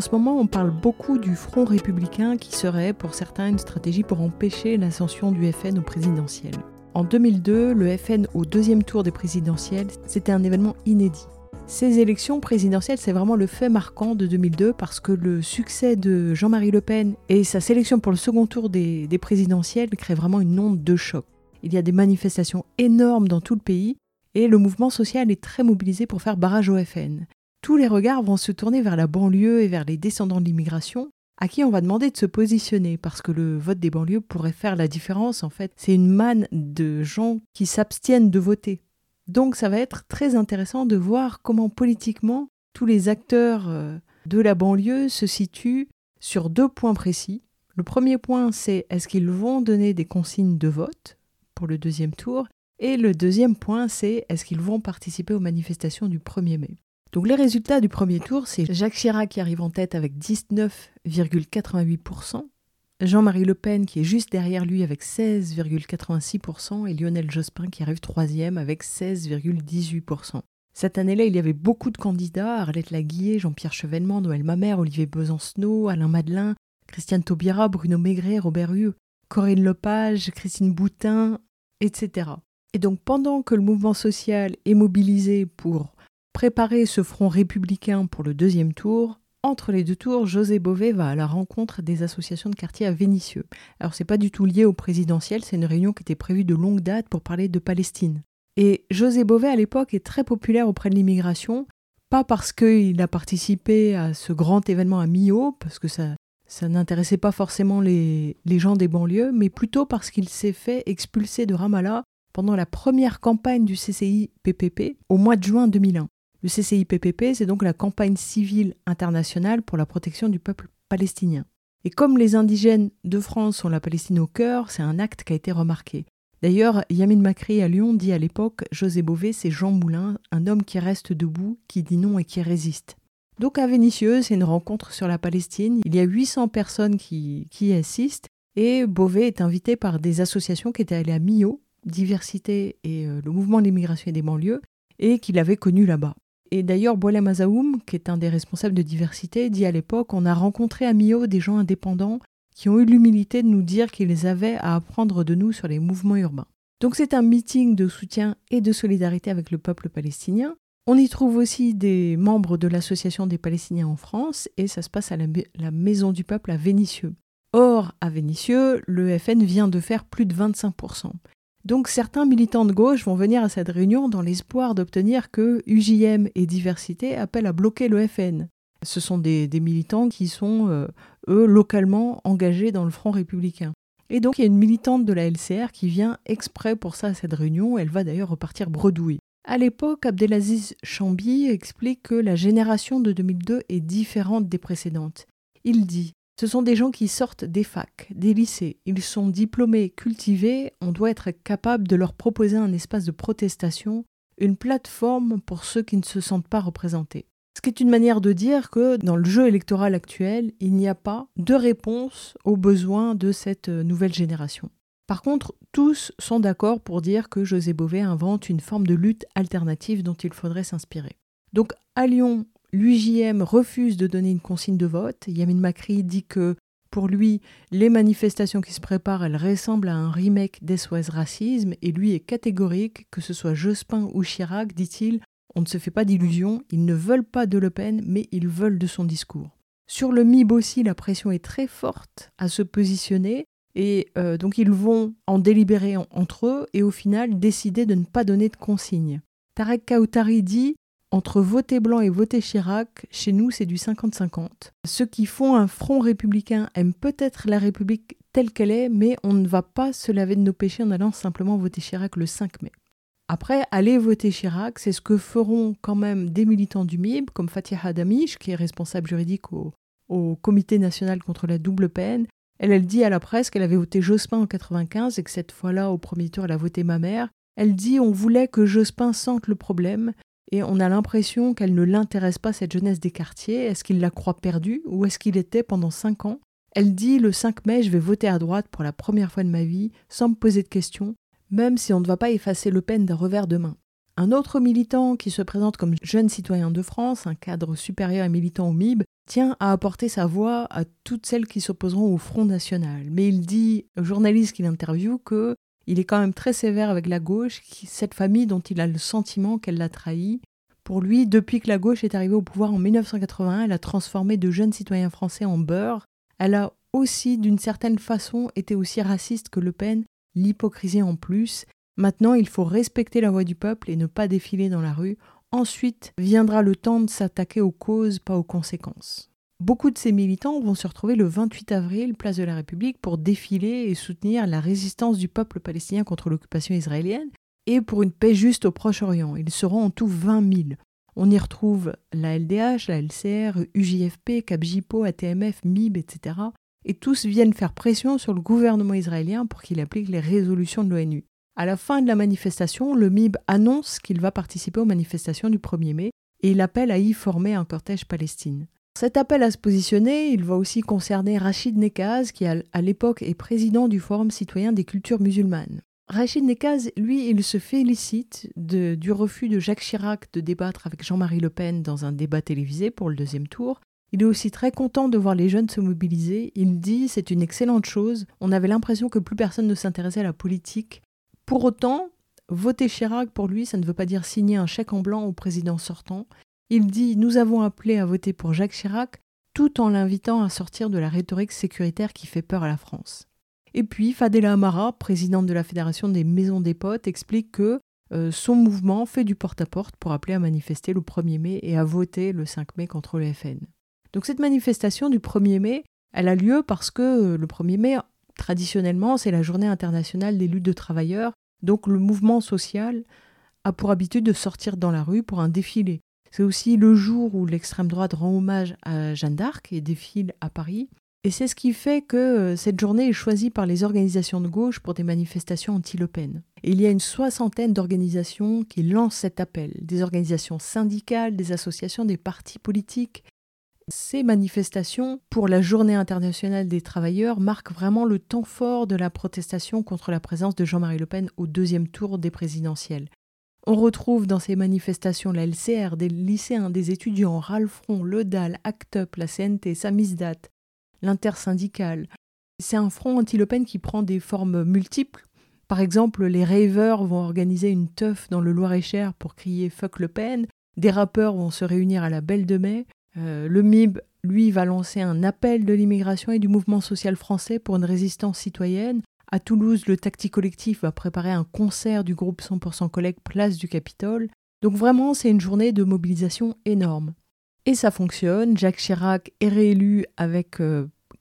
En ce moment, on parle beaucoup du Front républicain qui serait pour certains une stratégie pour empêcher l'ascension du FN au présidentiel. En 2002, le FN au deuxième tour des présidentielles, c'était un événement inédit. Ces élections présidentielles, c'est vraiment le fait marquant de 2002 parce que le succès de Jean-Marie Le Pen et sa sélection pour le second tour des, des présidentielles crée vraiment une onde de choc. Il y a des manifestations énormes dans tout le pays et le mouvement social est très mobilisé pour faire barrage au FN tous les regards vont se tourner vers la banlieue et vers les descendants de l'immigration, à qui on va demander de se positionner, parce que le vote des banlieues pourrait faire la différence, en fait. C'est une manne de gens qui s'abstiennent de voter. Donc ça va être très intéressant de voir comment politiquement tous les acteurs euh, de la banlieue se situent sur deux points précis. Le premier point, c'est est-ce qu'ils vont donner des consignes de vote pour le deuxième tour? Et le deuxième point, c'est est-ce qu'ils vont participer aux manifestations du 1er mai? Donc les résultats du premier tour, c'est Jacques Chirac qui arrive en tête avec 19,88%, Jean-Marie Le Pen qui est juste derrière lui avec 16,86% et Lionel Jospin qui arrive troisième avec 16,18%. Cette année-là, il y avait beaucoup de candidats, Arlette Laguillet, Jean-Pierre Chevènement, Noël Mamère, Olivier Besancenot, Alain Madelin, Christiane Taubira, Bruno Maigret, Robert Hue, Corinne Lepage, Christine Boutin, etc. Et donc pendant que le mouvement social est mobilisé pour préparer ce front républicain pour le deuxième tour, entre les deux tours, José Bové va à la rencontre des associations de quartier à Vénissieux. Alors c'est pas du tout lié au présidentiel, c'est une réunion qui était prévue de longue date pour parler de Palestine. Et José Bové à l'époque est très populaire auprès de l'immigration, pas parce qu'il a participé à ce grand événement à Millau, parce que ça, n'intéressait pas forcément les, les gens des banlieues, mais plutôt parce qu'il s'est fait expulser de Ramallah pendant la première campagne du CCI-PPP au mois de juin 2001. Le CCIPPP, c'est donc la campagne civile internationale pour la protection du peuple palestinien. Et comme les indigènes de France ont la Palestine au cœur, c'est un acte qui a été remarqué. D'ailleurs, Yamin Makri à Lyon dit à l'époque José Bové, c'est Jean Moulin, un homme qui reste debout, qui dit non et qui résiste. Donc à Vénissieux, c'est une rencontre sur la Palestine. Il y a 800 personnes qui, assistent et Bové est invité par des associations qui étaient allées à Millau, Diversité et euh, le mouvement de l'immigration et des banlieues, et qu'il avait connu là-bas. Et d'ailleurs, Boalem Azaoum, qui est un des responsables de diversité, dit à l'époque On a rencontré à Millau des gens indépendants qui ont eu l'humilité de nous dire qu'ils avaient à apprendre de nous sur les mouvements urbains. Donc c'est un meeting de soutien et de solidarité avec le peuple palestinien. On y trouve aussi des membres de l'Association des Palestiniens en France et ça se passe à la, la Maison du Peuple à Vénissieux. Or, à Vénissieux, le FN vient de faire plus de 25%. Donc certains militants de gauche vont venir à cette réunion dans l'espoir d'obtenir que UJM et Diversité appellent à bloquer le FN. Ce sont des, militants qui sont, euh, eux, localement engagés dans le Front républicain. Et donc il y a une militante de la LCR qui vient exprès pour ça à cette réunion, elle va d'ailleurs repartir bredouille. À l'époque, Abdelaziz Chambi explique que la génération de 2002 est différente des précédentes. Il dit ce sont des gens qui sortent des facs, des lycées. Ils sont diplômés, cultivés. On doit être capable de leur proposer un espace de protestation, une plateforme pour ceux qui ne se sentent pas représentés. Ce qui est une manière de dire que dans le jeu électoral actuel, il n'y a pas de réponse aux besoins de cette nouvelle génération. Par contre, tous sont d'accord pour dire que José Bové invente une forme de lutte alternative dont il faudrait s'inspirer. Donc à Lyon, L'UJM refuse de donner une consigne de vote. Yamin Makri dit que pour lui, les manifestations qui se préparent, elles ressemblent à un remake d'SOS Racisme, et lui est catégorique, que ce soit Jospin ou Chirac, dit-il, on ne se fait pas d'illusions, ils ne veulent pas de Le Pen, mais ils veulent de son discours. Sur le MIB aussi, la pression est très forte à se positionner, et euh, donc ils vont en délibérer entre eux, et au final décider de ne pas donner de consigne. Tarek Kautari dit entre voter blanc et voter Chirac, chez nous, c'est du 50-50. Ceux qui font un front républicain aiment peut-être la République telle qu'elle est, mais on ne va pas se laver de nos péchés en allant simplement voter Chirac le 5 mai. Après, allez voter Chirac, c'est ce que feront quand même des militants du MIB, comme Fatiha Damish, qui est responsable juridique au, au Comité national contre la double peine. Elle, elle dit à la presse qu'elle avait voté Jospin en 95 et que cette fois-là, au premier tour, elle a voté ma mère. Elle dit on voulait que Jospin sente le problème et on a l'impression qu'elle ne l'intéresse pas, cette jeunesse des quartiers. Est-ce qu'il la croit perdue ou est-ce qu'il était pendant cinq ans? Elle dit le 5 mai, je vais voter à droite pour la première fois de ma vie, sans me poser de questions, même si on ne va pas effacer Le Pen d'un revers de main. Un autre militant qui se présente comme jeune citoyen de France, un cadre supérieur et militant au MIB, tient à apporter sa voix à toutes celles qui s'opposeront au Front National. Mais il dit au journaliste qu'il interviewe que il est quand même très sévère avec la gauche, cette famille dont il a le sentiment qu'elle l'a trahi. Pour lui, depuis que la gauche est arrivée au pouvoir en 1981, elle a transformé de jeunes citoyens français en beurre. Elle a aussi, d'une certaine façon, été aussi raciste que Le Pen, l'hypocrisie en plus. Maintenant, il faut respecter la voix du peuple et ne pas défiler dans la rue. Ensuite viendra le temps de s'attaquer aux causes, pas aux conséquences. Beaucoup de ces militants vont se retrouver le 28 avril, place de la République, pour défiler et soutenir la résistance du peuple palestinien contre l'occupation israélienne et pour une paix juste au Proche-Orient. Ils seront en tout 20 000. On y retrouve la LDH, la LCR, UJFP, CAPJIPO, ATMF, MIB, etc. Et tous viennent faire pression sur le gouvernement israélien pour qu'il applique les résolutions de l'ONU. À la fin de la manifestation, le MIB annonce qu'il va participer aux manifestations du 1er mai et il appelle à y former un cortège Palestine. Cet appel à se positionner, il va aussi concerner Rachid Nekaz, qui à l'époque est président du Forum citoyen des cultures musulmanes. Rachid Nekaz, lui, il se félicite du refus de Jacques Chirac de débattre avec Jean-Marie Le Pen dans un débat télévisé pour le deuxième tour. Il est aussi très content de voir les jeunes se mobiliser. Il dit c'est une excellente chose. On avait l'impression que plus personne ne s'intéressait à la politique. Pour autant, voter Chirac pour lui, ça ne veut pas dire signer un chèque en blanc au président sortant. Il dit Nous avons appelé à voter pour Jacques Chirac, tout en l'invitant à sortir de la rhétorique sécuritaire qui fait peur à la France. Et puis, Fadela Amara, présidente de la Fédération des Maisons des Potes, explique que euh, son mouvement fait du porte-à-porte pour appeler à manifester le 1er mai et à voter le 5 mai contre le FN. Donc cette manifestation du 1er mai, elle a lieu parce que euh, le 1er mai, traditionnellement, c'est la journée internationale des luttes de travailleurs, donc le mouvement social a pour habitude de sortir dans la rue pour un défilé. C'est aussi le jour où l'extrême droite rend hommage à Jeanne d'Arc et défile à Paris. Et c'est ce qui fait que euh, cette journée est choisie par les organisations de gauche pour des manifestations anti-Le Pen. Il y a une soixantaine d'organisations qui lancent cet appel, des organisations syndicales, des associations, des partis politiques. Ces manifestations pour la Journée internationale des travailleurs marquent vraiment le temps fort de la protestation contre la présence de Jean-Marie Le Pen au deuxième tour des présidentielles. On retrouve dans ces manifestations la LCR, des lycéens, des étudiants, Ralfron, le DAL, ACT UP, la CNT, Samizdat, l'intersyndicale. C'est un front anti-Le qui prend des formes multiples. Par exemple, les ravers vont organiser une teuf dans le Loir-et-Cher pour crier Fuck Le Pen. Des rappeurs vont se réunir à la Belle de Mai. Euh, le MIB, lui, va lancer un appel de l'immigration et du mouvement social français pour une résistance citoyenne. À Toulouse, le Tacti Collectif va préparer un concert du groupe 100% Collecte Place du Capitole. Donc vraiment, c'est une journée de mobilisation énorme. Et ça fonctionne. Jacques Chirac est réélu avec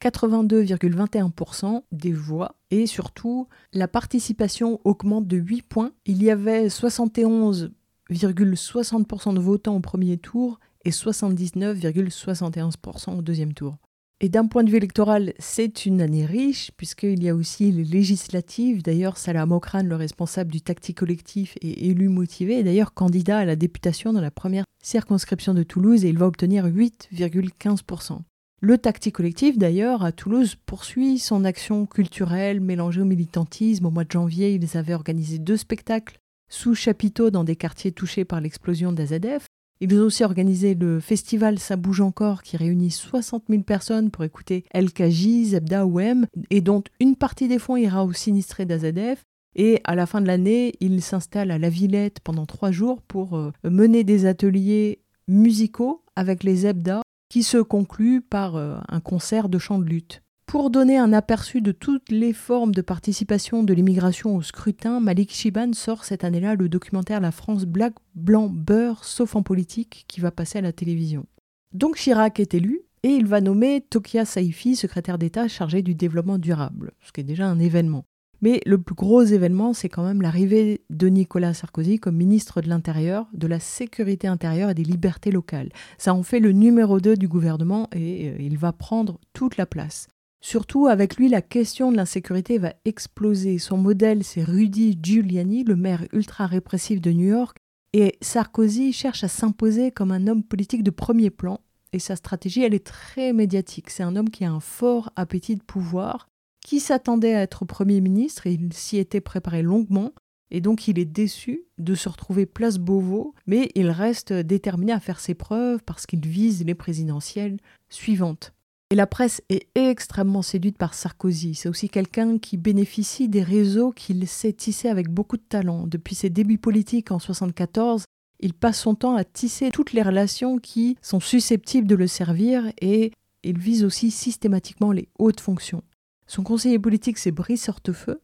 82,21% euh, des voix. Et surtout, la participation augmente de 8 points. Il y avait 71,60% de votants au premier tour et 79,71% au deuxième tour. Et d'un point de vue électoral, c'est une année riche, puisqu'il y a aussi les législatives. D'ailleurs, Salah Mokran, le responsable du Tacti Collectif, est élu motivé, et d'ailleurs candidat à la députation dans la première circonscription de Toulouse, et il va obtenir 8,15%. Le Tacti Collectif, d'ailleurs, à Toulouse, poursuit son action culturelle mélangée au militantisme. Au mois de janvier, ils avaient organisé deux spectacles sous chapiteaux dans des quartiers touchés par l'explosion d'AZF. Ils ont aussi organisé le festival Ça bouge encore qui réunit 60 000 personnes pour écouter LKJ, Zebda ou M, et dont une partie des fonds ira aux sinistrés d'AZF. Et à la fin de l'année, ils s'installent à La Villette pendant trois jours pour euh, mener des ateliers musicaux avec les Zebda qui se concluent par euh, un concert de chant de lutte. Pour donner un aperçu de toutes les formes de participation de l'immigration au scrutin, Malik Shiban sort cette année-là le documentaire La France black, blanc, beurre, sauf en politique, qui va passer à la télévision. Donc Chirac est élu et il va nommer Tokia Saifi secrétaire d'État chargé du développement durable, ce qui est déjà un événement. Mais le plus gros événement, c'est quand même l'arrivée de Nicolas Sarkozy comme ministre de l'Intérieur, de la Sécurité intérieure et des libertés locales. Ça en fait le numéro 2 du gouvernement et euh, il va prendre toute la place. Surtout, avec lui, la question de l'insécurité va exploser. Son modèle, c'est Rudy Giuliani, le maire ultra répressif de New York, et Sarkozy cherche à s'imposer comme un homme politique de premier plan. Et sa stratégie, elle est très médiatique. C'est un homme qui a un fort appétit de pouvoir, qui s'attendait à être Premier ministre, et il s'y était préparé longuement, et donc il est déçu de se retrouver place Beauvau, mais il reste déterminé à faire ses preuves parce qu'il vise les présidentielles suivantes. Et la presse est extrêmement séduite par Sarkozy. C'est aussi quelqu'un qui bénéficie des réseaux qu'il sait tisser avec beaucoup de talent. Depuis ses débuts politiques en 1974, il passe son temps à tisser toutes les relations qui sont susceptibles de le servir et il vise aussi systématiquement les hautes fonctions. Son conseiller politique, c'est Brice Hortefeux,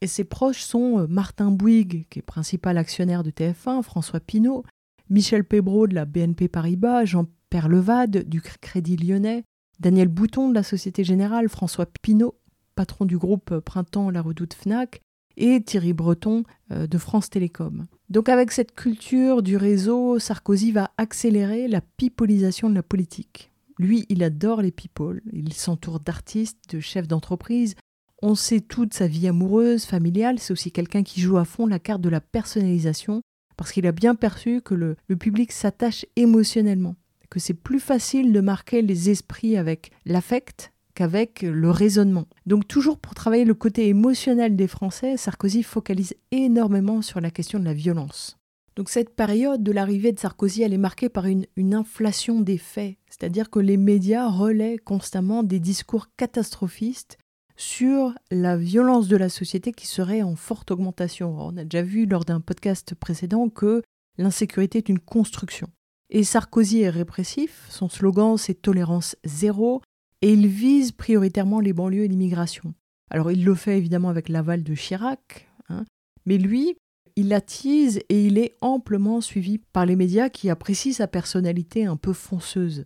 et ses proches sont euh, Martin Bouygues, qui est principal actionnaire de TF1, François Pinault, Michel Pébreau de la BNP Paribas, Jean-Pierre Levade du Crédit Lyonnais, Daniel Bouton de la Société Générale, François Pinault, patron du groupe Printemps La Redoute Fnac, et Thierry Breton euh, de France Télécom. Donc avec cette culture du réseau, Sarkozy va accélérer la pipolisation de la politique. Lui, il adore les people, il s'entoure d'artistes, de chefs d'entreprise. On sait toute sa vie amoureuse, familiale, c'est aussi quelqu'un qui joue à fond la carte de la personnalisation, parce qu'il a bien perçu que le public s'attache émotionnellement que c'est plus facile de marquer les esprits avec l'affect qu'avec le raisonnement. Donc toujours pour travailler le côté émotionnel des Français, Sarkozy focalise énormément sur la question de la violence. Donc cette période de l'arrivée de Sarkozy, elle est marquée par une, inflation des faits, c'est-à-dire que les médias relaient constamment des discours catastrophistes sur la violence de la société qui serait en forte augmentation. On a déjà vu lors d'un podcast précédent que l'insécurité est une construction. Et Sarkozy est répressif, son slogan c'est tolérance zéro, et il vise prioritairement les banlieues et l'immigration. Alors il le fait évidemment avec l'aval de Chirac, hein, mais lui, il attise et il est amplement suivi par les médias qui apprécient sa personnalité un peu fonceuse.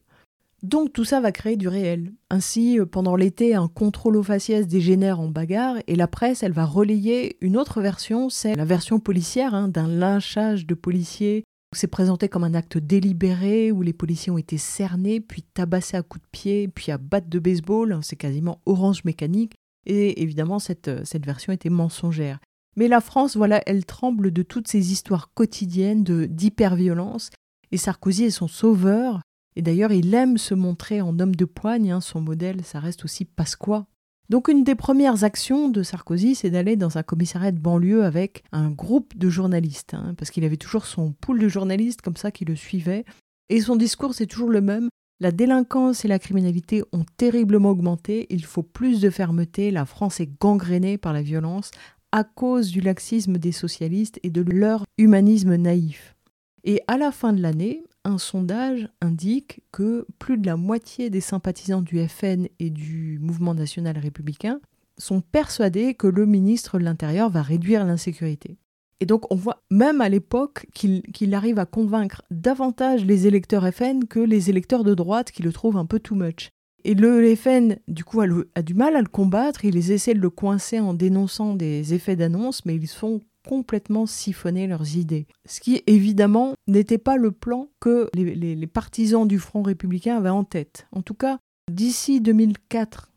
Donc tout ça va créer du réel. Ainsi, pendant l'été, un contrôle aux faciès dégénère en bagarre et la presse, elle va relayer une autre version, c'est la version policière hein, d'un lynchage de policiers c'est présenté comme un acte délibéré où les policiers ont été cernés, puis tabassés à coups de pied, puis à batte de baseball. C'est quasiment orange mécanique. Et évidemment, cette, cette version était mensongère. Mais la France, voilà, elle tremble de toutes ces histoires quotidiennes d'hyperviolence. Et Sarkozy est son sauveur. Et d'ailleurs, il aime se montrer en homme de poigne. Hein. Son modèle, ça reste aussi Pasqua, donc une des premières actions de Sarkozy, c'est d'aller dans un commissariat de banlieue avec un groupe de journalistes, hein, parce qu'il avait toujours son pool de journalistes comme ça qui le suivaient. Et son discours, c'est toujours le même. La délinquance et la criminalité ont terriblement augmenté, il faut plus de fermeté, la France est gangrénée par la violence à cause du laxisme des socialistes et de leur humanisme naïf. Et à la fin de l'année, un sondage indique que plus de la moitié des sympathisants du FN et du mouvement national républicain sont persuadés que le ministre de l'Intérieur va réduire l'insécurité. Et donc on voit même à l'époque qu'il arrive à convaincre davantage les électeurs FN que les électeurs de droite qui le trouvent un peu too much. Et le FN, du coup, a, du mal à le combattre, ils essaient de le coincer en dénonçant des effets d'annonce, mais ils sont complètement siphonner leurs idées. Ce qui, évidemment, n'était pas le plan que les, partisans du Front républicain avaient en tête. En tout cas, d'ici 2004,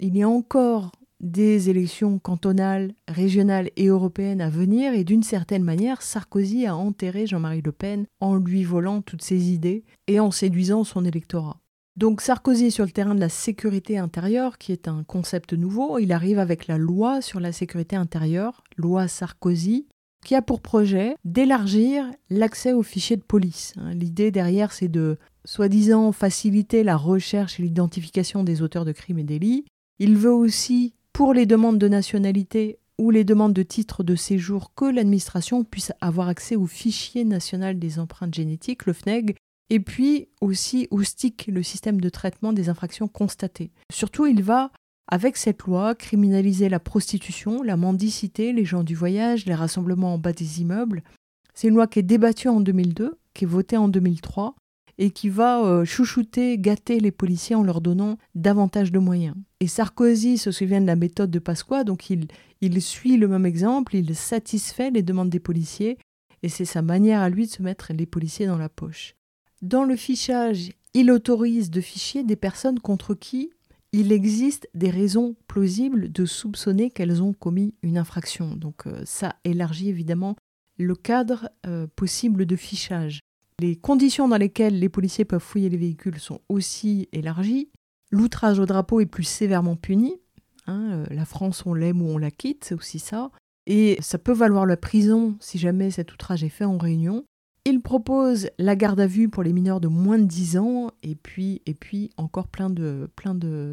il y a encore des élections cantonales, régionales et européennes à venir et d'une certaine manière, Sarkozy a enterré Jean-Marie Le Pen en lui volant toutes ses idées et en séduisant son électorat. Donc Sarkozy sur le terrain de la sécurité intérieure, qui est un concept nouveau, il arrive avec la loi sur la sécurité intérieure, loi Sarkozy, qui a pour projet d'élargir l'accès aux fichiers de police. Hein, l'idée derrière, c'est de soi-disant faciliter la recherche et l'identification des auteurs de crimes et délits. Il veut aussi, pour les demandes de nationalité ou les demandes de titre de séjour, que l'administration puisse avoir accès au fichier national des empreintes génétiques, le FNEG, et puis aussi au le système de traitement des infractions constatées. Surtout, il va, avec cette loi, criminaliser la prostitution, la mendicité, les gens du voyage, les rassemblements en bas des immeubles. C'est une loi qui est débattue en 2002, qui est votée en 2003, et qui va euh, chouchouter, gâter les policiers en leur donnant davantage de moyens. Et Sarkozy se souvient de la méthode de Pasqua, donc il, il suit le même exemple, il satisfait les demandes des policiers, et c'est sa manière à lui de se mettre les policiers dans la poche. Dans le fichage, il autorise de ficher des personnes contre qui il existe des raisons plausibles de soupçonner qu'elles ont commis une infraction. Donc euh, ça élargit évidemment le cadre euh, possible de fichage. Les conditions dans lesquelles les policiers peuvent fouiller les véhicules sont aussi élargies. L'outrage au drapeau est plus sévèrement puni. Hein, euh, la France, on l'aime ou on la quitte, c'est aussi ça. Et ça peut valoir la prison si jamais cet outrage est fait en réunion. Il propose la garde à vue pour les mineurs de moins de 10 ans et puis, et puis encore plein de,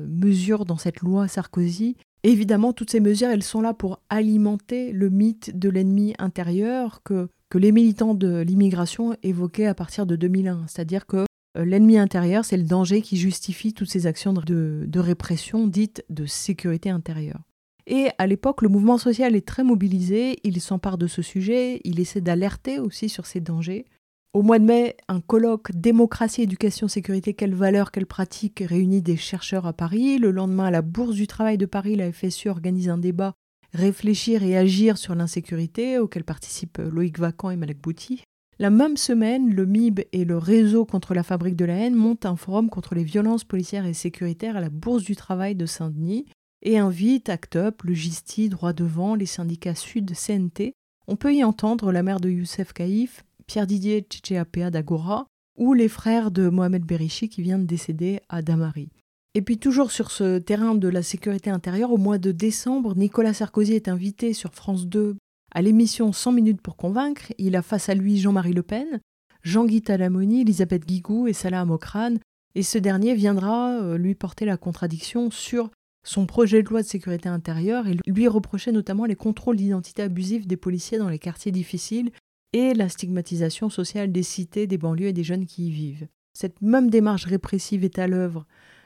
mesures dans cette loi Sarkozy. évidemment, toutes ces mesures, elles sont là pour alimenter le mythe de l'ennemi intérieur que, que les militants de l'immigration évoquaient à partir de 2001. C'est-à-dire que euh, l'ennemi intérieur, c'est le danger qui justifie toutes ces actions de, de répression dites de sécurité intérieure. Et à l'époque, le mouvement social est très mobilisé, il s'empare de ce sujet, il essaie d'alerter aussi sur ces dangers. Au mois de mai, un colloque Démocratie, éducation, sécurité, quelles valeurs, quelles pratiques réunit des chercheurs à Paris. Le lendemain, à la Bourse du Travail de Paris, la FSU organise un débat Réfléchir et agir sur l'insécurité, auquel participent Loïc Vacan et Malek Bouti. La même semaine, le MIB et le Réseau contre la fabrique de la haine montent un forum contre les violences policières et sécuritaires à la Bourse du Travail de Saint-Denis et invite ACT UP, le GISTI, Droit Devant, les syndicats Sud, CNT. On peut y entendre la mère de Youssef Kaïf, Pierre Didier Tchétchéapéa d'Agora, ou les frères de Mohamed Berichi qui vient de décéder à Damari. Et puis toujours sur ce terrain de la sécurité intérieure, au mois de décembre, Nicolas Sarkozy est invité sur France 2 à l'émission 100 minutes pour convaincre. Il a face à lui Jean-Marie Le Pen, Jean-Guy Talamoni, Elisabeth Guigou et Salah Amokrane, et ce dernier viendra euh, lui porter la contradiction sur son projet de loi de sécurité intérieure et lui reprochait notamment les contrôles d'identité abusifs des policiers dans les quartiers difficiles et la stigmatisation sociale des cités, des banlieues et des jeunes qui y vivent. Cette même démarche répressive est à l'œuvre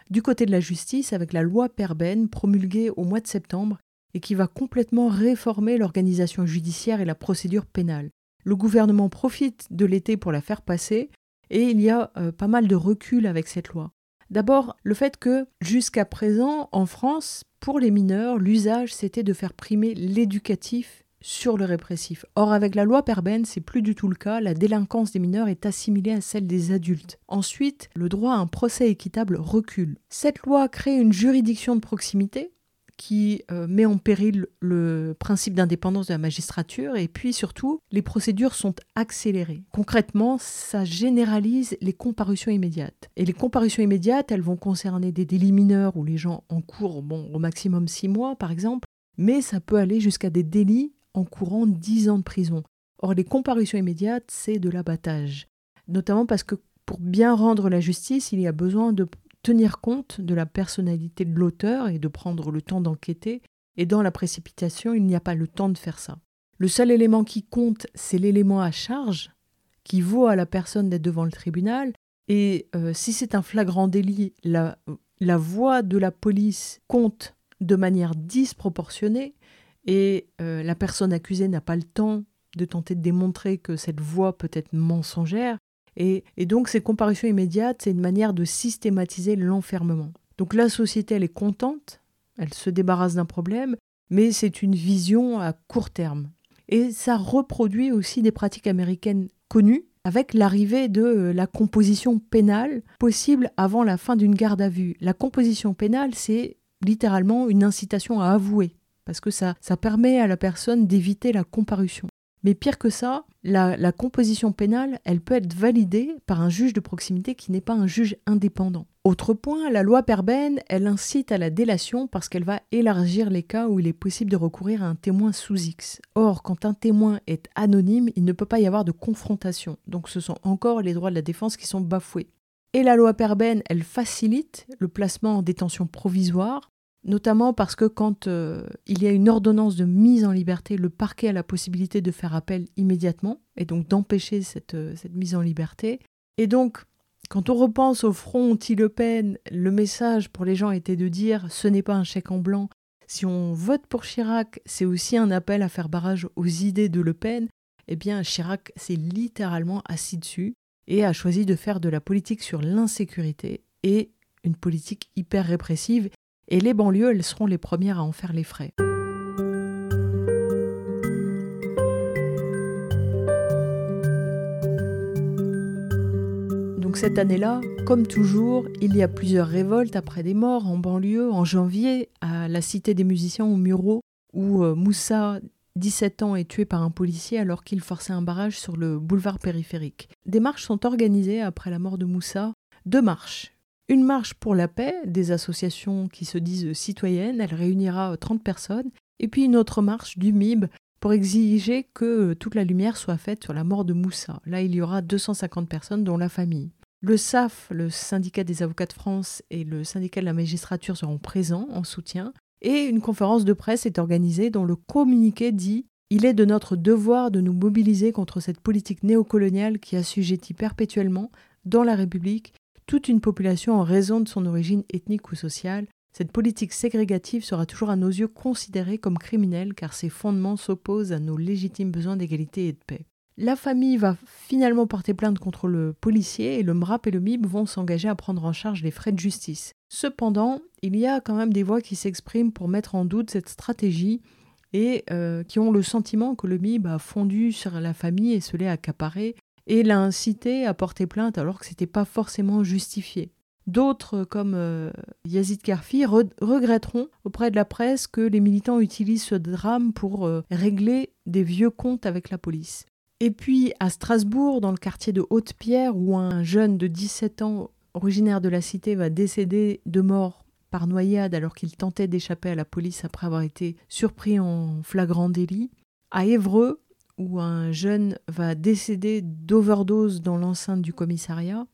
du côté de la justice avec la loi Perben promulguée au mois de septembre et qui va complètement réformer l'organisation judiciaire et la procédure pénale. Le gouvernement profite de l'été pour la faire passer et il y a euh, pas mal de recul avec cette loi. D'abord, le fait que jusqu'à présent, en France, pour les mineurs, l'usage c'était de faire primer l'éducatif sur le répressif. Or, avec la loi Perben, c'est plus du tout le cas. La délinquance des mineurs est assimilée à celle des adultes. Ensuite, le droit à un procès équitable recule. Cette loi crée une juridiction de proximité qui euh, met en péril le principe d'indépendance de la magistrature et puis surtout les procédures sont accélérées. Concrètement, ça généralise les comparutions immédiates. Et les comparutions immédiates, elles vont concerner des délits mineurs où les gens encourent bon, au maximum six mois par exemple, mais ça peut aller jusqu'à des délits encourant dix ans de prison. Or, les comparutions immédiates, c'est de l'abattage. Notamment parce que pour bien rendre la justice, il y a besoin de tenir compte de la personnalité de l'auteur et de prendre le temps d'enquêter, et dans la précipitation, il n'y a pas le temps de faire ça. Le seul élément qui compte, c'est l'élément à charge, qui vaut à la personne d'être devant le tribunal, et euh, si c'est un flagrant délit, la, voix de la police compte de manière disproportionnée, et euh, la personne accusée n'a pas le temps de tenter de démontrer que cette voix peut être mensongère, et, donc ces comparutions immédiates, c'est une manière de systématiser l'enfermement. Donc la société, elle est contente, elle se débarrasse d'un problème, mais c'est une vision à court terme. Et ça reproduit aussi des pratiques américaines connues, avec l'arrivée de la composition pénale possible avant la fin d'une garde à vue. La composition pénale, c'est littéralement une incitation à avouer, parce que ça, ça permet à la personne d'éviter la comparution. Mais pire que ça, la, composition pénale, elle peut être validée par un juge de proximité qui n'est pas un juge indépendant. Autre point, la loi Perben, elle incite à la délation parce qu'elle va élargir les cas où il est possible de recourir à un témoin sous X. Or, quand un témoin est anonyme, il ne peut pas y avoir de confrontation. Donc ce sont encore les droits de la défense qui sont bafoués. Et la loi Perben, elle facilite le placement en détention provisoire notamment parce que quand euh, il y a une ordonnance de mise en liberté, le parquet a la possibilité de faire appel immédiatement et donc d'empêcher cette, euh, cette, mise en liberté. Et donc, quand on repense au front anti-Le Pen, le message pour les gens était de dire ce n'est pas un chèque en blanc. Si on vote pour Chirac, c'est aussi un appel à faire barrage aux idées de Le Pen. Eh bien, Chirac s'est littéralement assis dessus et a choisi de faire de la politique sur l'insécurité et une politique hyper répressive et les banlieues, elles seront les premières à en faire les frais. Donc cette année-là, comme toujours, il y a plusieurs révoltes après des morts en banlieue. En janvier, à la Cité des musiciens au Muro, où euh, Moussa, 17 ans, est tué par un policier alors qu'il forçait un barrage sur le boulevard périphérique. Des marches sont organisées après la mort de Moussa. Deux marches. Une marche pour la paix, des associations qui se disent citoyennes, elle réunira 30 personnes. Et puis une autre marche du MIB pour exiger que toute la lumière soit faite sur la mort de Moussa. Là, il y aura 250 personnes, dont la famille. Le SAF, le syndicat des avocats de France, et le syndicat de la magistrature seront présents en soutien. Et une conférence de presse est organisée dont le communiqué dit Il est de notre devoir de nous mobiliser contre cette politique néocoloniale qui assujettit perpétuellement, dans la République, toute une population en raison de son origine ethnique ou sociale. Cette politique ségrégative sera toujours à nos yeux considérée comme criminelle car ses fondements s'opposent à nos légitimes besoins d'égalité et de paix. La famille va finalement porter plainte contre le policier et le MRAP et le MIB vont s'engager à prendre en charge les frais de justice. Cependant, il y a quand même des voix qui s'expriment pour mettre en doute cette stratégie et euh, qui ont le sentiment que le MIB a fondu sur la famille et se l'est accaparé et l'a incité à porter plainte alors que ce n'était pas forcément justifié. D'autres, comme euh, Yazid Karfi, regretteront auprès de la presse que les militants utilisent ce drame pour euh, régler des vieux comptes avec la police. Et puis à Strasbourg, dans le quartier de Haute-Pierre, où un jeune de 17 ans originaire de la cité va décéder de mort par noyade alors qu'il tentait d'échapper à la police après avoir été surpris en flagrant délit. À Évreux, où un jeune va décéder d'overdose dans l'enceinte du commissariat.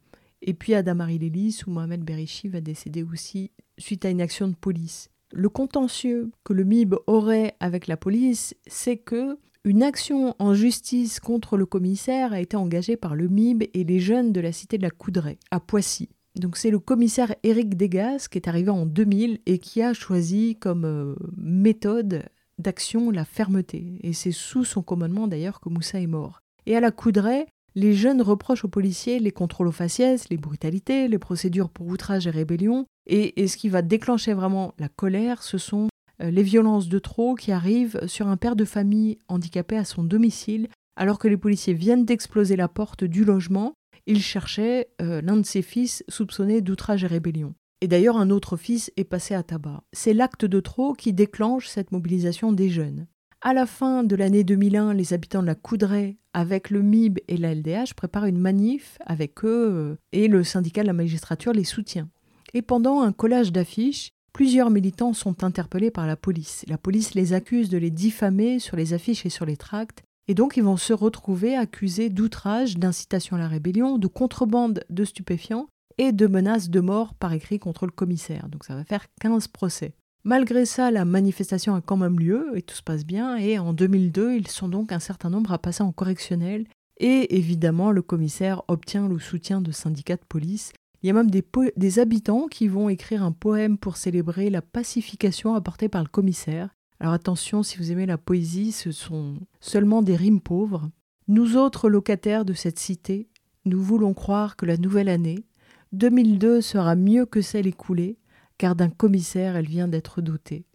Et puis à Damary-Lélis, où Mohamed Berichi va décéder aussi suite à une action de police. Le contentieux que le MIB aurait avec la police, c'est que une action en justice contre le commissaire a été engagée par le MIB et les jeunes de la cité de la Coudray, à Poissy. Donc c'est le commissaire Éric Degas qui est arrivé en 2000 et qui a choisi comme euh, méthode d'action la fermeté. Et c'est sous son commandement d'ailleurs que Moussa est mort. Et à la Coudray, les jeunes reprochent aux policiers les contrôles aux faciès, les brutalités, les procédures pour outrage et rébellion. et ce qui va déclencher vraiment la colère, ce sont euh, les violences de trop qui arrivent sur un père de famille handicapé à son domicile, alors que les policiers viennent d'exploser la porte du logement. Il cherchait euh, l'un de ses fils soupçonné d'outrage et rébellion. Et d'ailleurs, un autre fils est passé à tabac. C'est l'acte de trop qui déclenche cette mobilisation des jeunes. À la fin de l'année 2001, les habitants de la Coudray, avec le MIB et la LDH, préparent une manif avec eux euh, et le syndicat de la magistrature les soutient. Et pendant un collage d'affiches, Plusieurs militants sont interpellés par la police. La police les accuse de les diffamer sur les affiches et sur les tracts, et donc ils vont se retrouver accusés d'outrage, d'incitation à la rébellion, de contrebande de stupéfiants et de menaces de mort par écrit contre le commissaire. Donc ça va faire 15 procès. Malgré ça, la manifestation a quand même lieu et tout se passe bien. Et en 2002, ils sont donc un certain nombre à passer en correctionnel. Et évidemment, le commissaire obtient le soutien de syndicats de police il y a même des, habitants qui vont écrire un poème pour célébrer la pacification apportée par le commissaire. Alors attention, si vous aimez la poésie, ce sont seulement des rimes pauvres. Nous autres locataires de cette cité, nous voulons croire que la nouvelle année, 2002 sera mieux que celle écoulée, car d'un commissaire elle vient d'être dotée.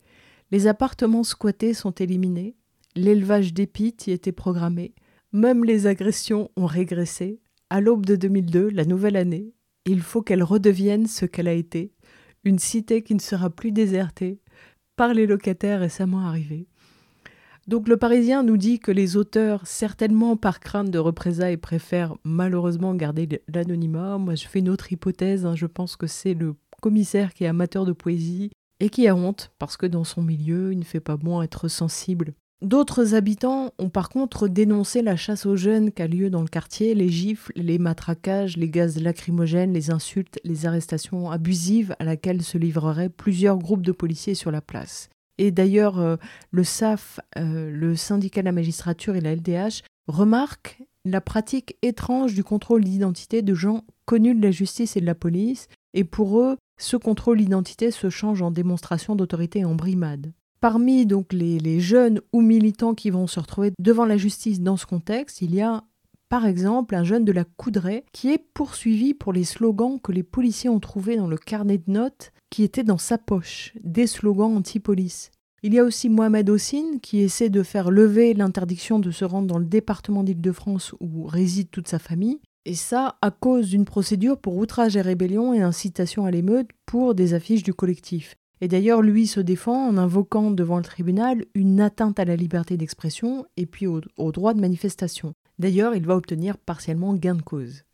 Les appartements squattés sont éliminés, l'élevage d'épis y était programmé, même les agressions ont régressé. À l'aube de 2002, la nouvelle année, il faut qu'elle redevienne ce qu'elle a été, une cité qui ne sera plus désertée par les locataires récemment arrivés. Donc le Parisien nous dit que les auteurs, certainement par crainte de représailles, préfèrent malheureusement garder l'anonymat. Moi je fais une autre hypothèse, hein. je pense que c'est le commissaire qui est amateur de poésie et qui a honte parce que dans son milieu il ne fait pas bon être sensible D'autres habitants ont par contre dénoncé la chasse aux jeunes qui a lieu dans le quartier, les gifles, les matraquages, les gaz lacrymogènes, les insultes, les arrestations abusives à laquelle se livreraient plusieurs groupes de policiers sur la place. Et d'ailleurs, euh, le SAF, euh, le syndicat de la magistrature et la LDH remarquent la pratique étrange du contrôle d'identité de gens connus de la justice et de la police, et pour eux, ce contrôle d'identité se change en démonstration d'autorité et en brimade. Parmi donc les, jeunes ou militants qui vont se retrouver devant la justice dans ce contexte, il y a Par exemple, un jeune de la Coudray qui est poursuivi pour les slogans que les policiers ont trouvés dans le carnet de notes qui était dans sa poche, des slogans anti-police. Il y a aussi Mohamed Ossine qui essaie de faire lever l'interdiction de se rendre dans le département d'Île-de-France où réside toute sa famille, et ça à cause d'une procédure pour outrage et rébellion et incitation à l'émeute pour des affiches du collectif. Et d'ailleurs, lui se défend en invoquant devant le tribunal une atteinte à la liberté d'expression et puis au droit de manifestation. D'ailleurs, il va obtenir partiellement gain de cause.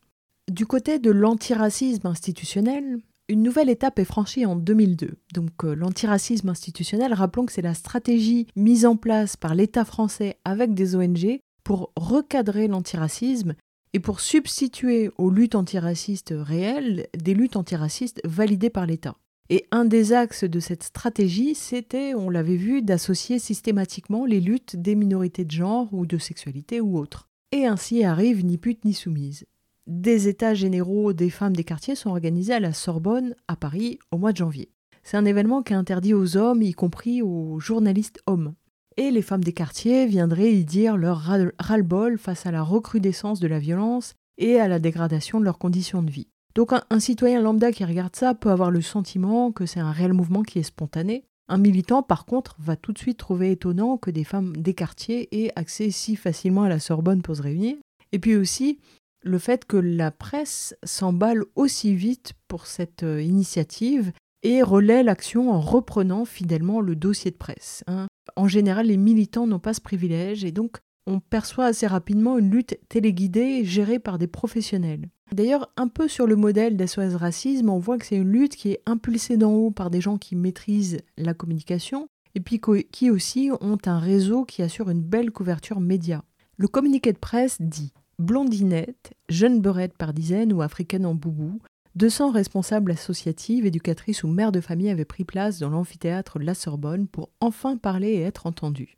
Du côté de l'antiracisme institutionnel, une nouvelle étape est franchie en 2002. Donc euh, l'antiracisme institutionnel, rappelons que c'est la stratégie mise en place par l'État français avec des ONG pour recadrer l'antiracisme et pour substituer aux luttes antiracistes réelles des luttes antiracistes validées par l'État. Et un des axes de cette stratégie, c'était, on l'avait vu, d'associer systématiquement les luttes des minorités de genre ou de sexualité ou autres. Et ainsi arrive Ni pute ni soumise des états généraux des femmes des quartiers sont organisés à la Sorbonne, à Paris, au mois de janvier. C'est un événement qui est interdit aux hommes, y compris aux journalistes hommes. Et les femmes des quartiers viendraient y dire leur ras-le-bol face à la recrudescence de la violence et à la dégradation de leurs conditions de vie. Donc un, un, citoyen lambda qui regarde ça peut avoir le sentiment que c'est un réel mouvement qui est spontané. Un militant, par contre, va tout de suite trouver étonnant que des femmes des quartiers aient accès si facilement à la Sorbonne pour se réunir. Et puis aussi, le fait que la presse s'emballe aussi vite pour cette euh, initiative et relaie l'action en reprenant fidèlement le dossier de presse. Hein. En général, les militants n'ont pas ce privilège et donc on perçoit assez rapidement une lutte téléguidée gérée par des professionnels. D'ailleurs, un peu sur le modèle d'SOS Racisme, on voit que c'est une lutte qui est impulsée d'en haut par des gens qui maîtrisent la communication et puis qui aussi ont un réseau qui assure une belle couverture média. Le communiqué de presse dit Blondinette, jeune beurette par dizaines ou africaine en boubou, 200 responsables associatives, éducatrices ou mères de famille avaient pris place dans l'amphithéâtre de la Sorbonne pour enfin parler et être entendues.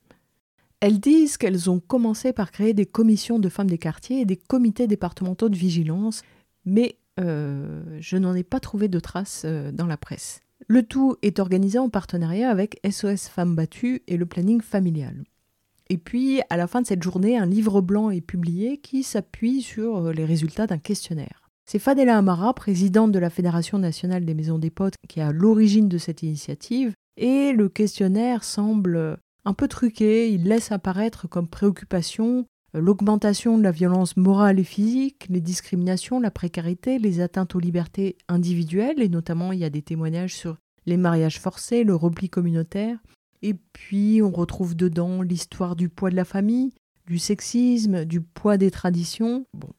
Elles disent qu'elles ont commencé par créer des commissions de femmes des quartiers et des comités départementaux de vigilance, mais euh, je n'en ai pas trouvé de traces euh, dans la presse. Le tout est organisé en partenariat avec SOS Femmes Battues et le planning familial. Et puis, à la fin de cette journée, un livre blanc est publié qui s'appuie sur euh, les résultats d'un questionnaire. C'est Fadela Amara, présidente de la Fédération nationale des maisons des potes, qui est à l'origine de cette initiative, et le questionnaire semble un peu truqué, il laisse apparaître comme préoccupation euh, l'augmentation de la violence morale et physique, les discriminations, la précarité, les atteintes aux libertés individuelles, et notamment il y a des témoignages sur les mariages forcés, le repli communautaire, et puis on retrouve dedans l'histoire du poids de la famille, du sexisme, du poids des traditions. Bon,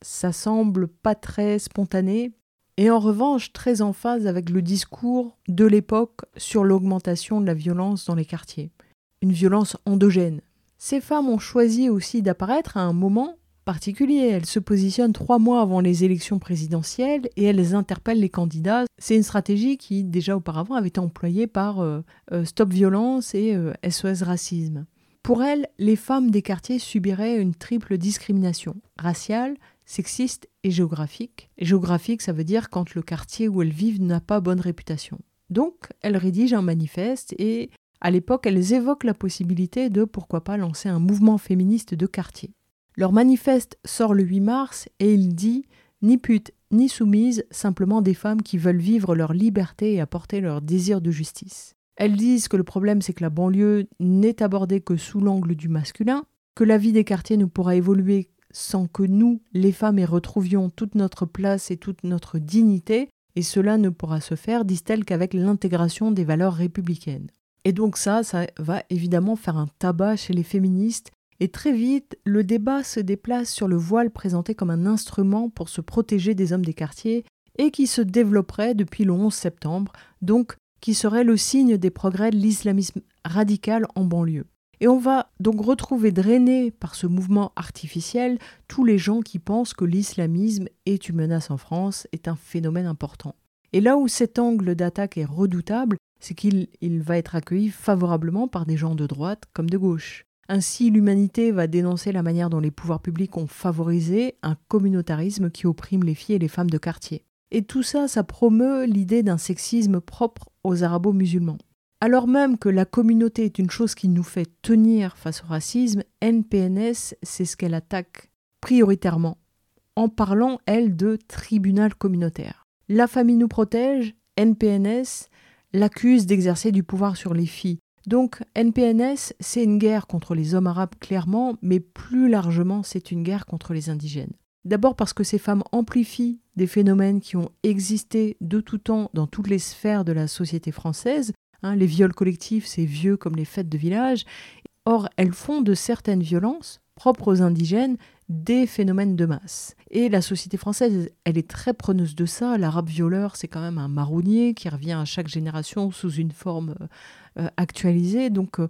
ça semble pas très spontané, et en revanche très en phase avec le discours de l'époque sur l'augmentation de la violence dans les quartiers. Une violence endogène. Ces femmes ont choisi aussi d'apparaître à un moment particulier. Elles se positionnent trois mois avant les élections présidentielles et elles interpellent les candidats. C'est une stratégie qui, déjà auparavant, avait été employée par euh, euh, Stop Violence et SOS euh, Racisme. Pour elles, les femmes des quartiers subiraient une triple discrimination raciale, sexiste et géographique. Géographique, ça veut dire quand le quartier où elles vivent n'a pas bonne réputation. Donc, elles rédigent un manifeste et à l'époque, elles évoquent la possibilité de, pourquoi pas, lancer un mouvement féministe de quartier. Leur manifeste sort le 8 mars et il dit Ni pute ni soumise, simplement des femmes qui veulent vivre leur liberté et apporter leur désir de justice. Elles disent que le problème c'est que la banlieue n'est abordée que sous l'angle du masculin, que la vie des quartiers ne pourra évoluer sans que nous, les femmes, y retrouvions toute notre place et toute notre dignité, et cela ne pourra se faire, disent-elles, qu'avec l'intégration des valeurs républicaines. Et donc ça, ça va évidemment faire un tabac chez les féministes et très vite, le débat se déplace sur le voile présenté comme un instrument pour se protéger des hommes des quartiers et qui se développerait depuis le 11 septembre, donc qui serait le signe des progrès de l'islamisme radical en banlieue. Et on va donc retrouver drainés par ce mouvement artificiel tous les gens qui pensent que l'islamisme est une menace en France, est un phénomène important. Et là où cet angle d'attaque est redoutable, c'est qu'il va être accueilli favorablement par des gens de droite comme de gauche. Ainsi, l'humanité va dénoncer la manière dont les pouvoirs publics ont favorisé un communautarisme qui opprime les filles et les femmes de quartier. Et tout ça, ça promeut l'idée d'un sexisme propre aux arabo-musulmans. Alors même que la communauté est une chose qui nous fait tenir face au racisme, NPNS, c'est ce qu'elle attaque prioritairement, en parlant, elle, de tribunal communautaire. La famille nous protège, NPNS, l'accuse d'exercer du pouvoir sur les filles. Donc NPNS, c'est une guerre contre les hommes arabes clairement, mais plus largement, c'est une guerre contre les indigènes. D'abord parce que ces femmes amplifient des phénomènes qui ont existé de tout temps dans toutes les sphères de la société française. Hein, les viols collectifs, c'est vieux comme les fêtes de village. Or, elles font de certaines violences propres aux indigènes des phénomènes de masse. Et la société française, elle est très preneuse de ça. L'arabe violeur, c'est quand même un marronnier qui revient à chaque génération sous une forme euh, actualisée. Donc, euh,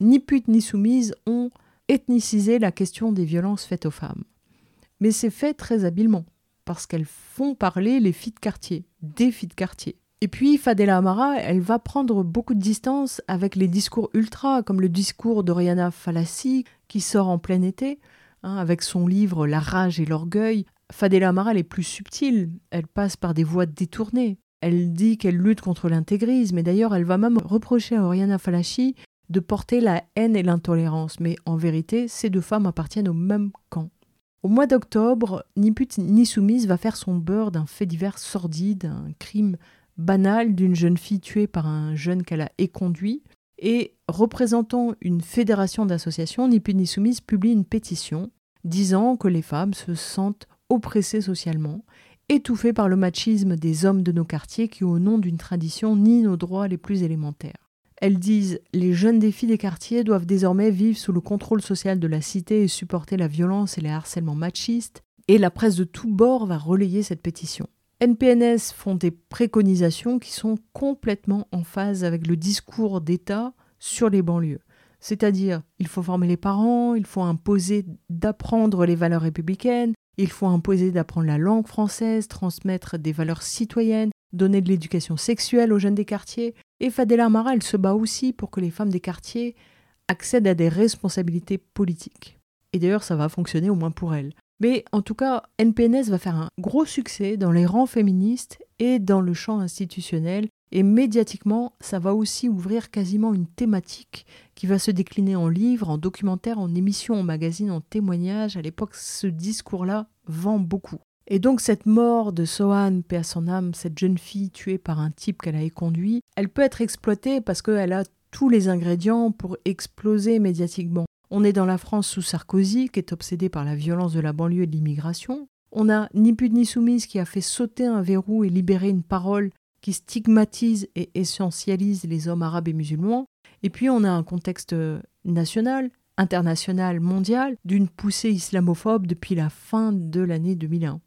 ni pute ni soumise ont ethnicisé la question des violences faites aux femmes. Mais c'est fait très habilement, parce qu'elles font parler les filles de quartier, des filles de quartier. Et puis Fadela Amara, elle va prendre beaucoup de distance avec les discours ultra, comme le discours d'Oriana Falassi, qui sort en plein été, hein, avec son livre La rage et l'orgueil. Fadela Amara, elle est plus subtile, elle passe par des voies détournées. Elle dit qu'elle lutte contre l'intégrisme, et d'ailleurs elle va même reprocher à Oriana Falassi de porter la haine et l'intolérance. Mais en vérité, ces deux femmes appartiennent au même camp. Au mois d'octobre, ni pute ni soumise va faire son beurre d'un fait divers sordide, un crime banal d'une jeune fille tuée par un jeune qu'elle a éconduit. Et représentant une fédération d'associations, Ni pute ni soumise publie une pétition disant que les femmes se sentent oppressées socialement, étouffées par le machisme des hommes de nos quartiers qui, au nom d'une tradition, nient nos droits les plus élémentaires. Elles disent Les jeunes défis des quartiers doivent désormais vivre sous le contrôle social de la cité et supporter la violence et les harcèlements machistes. Et la presse de tous bords va relayer cette pétition. NPNS font des préconisations qui sont complètement en phase avec le discours d'État sur les banlieues. C'est-à-dire, il faut former les parents, il faut imposer d'apprendre les valeurs républicaines, il faut imposer d'apprendre la langue française, transmettre des valeurs citoyennes, donner de l'éducation sexuelle aux jeunes des quartiers. Et Fadela Amara, elle se bat aussi pour que les femmes des quartiers accèdent à des responsabilités politiques. Et d'ailleurs, ça va fonctionner au moins pour elle. Mais en tout cas, NPNS va faire un gros succès dans les rangs féministes et dans le champ institutionnel. Et médiatiquement, ça va aussi ouvrir quasiment une thématique qui va se décliner en livres, en documentaires, en émissions, en magazines, en témoignages. À l'époque, ce discours-là vend beaucoup. Et donc cette mort de Sohan, paix à son âme, cette jeune fille tuée par un type qu'elle a éconduit, elle peut être exploitée parce qu'elle a tous les ingrédients pour exploser médiatiquement. On est dans la France sous Sarkozy, qui est obsédé par la violence de la banlieue et de l'immigration. On a Ni pute ni soumise qui a fait sauter un verrou et libérer une parole qui stigmatise et essentialise les hommes arabes et musulmans. Et puis on a un contexte national, international, mondial, d'une poussée islamophobe depuis la fin de l'année 2001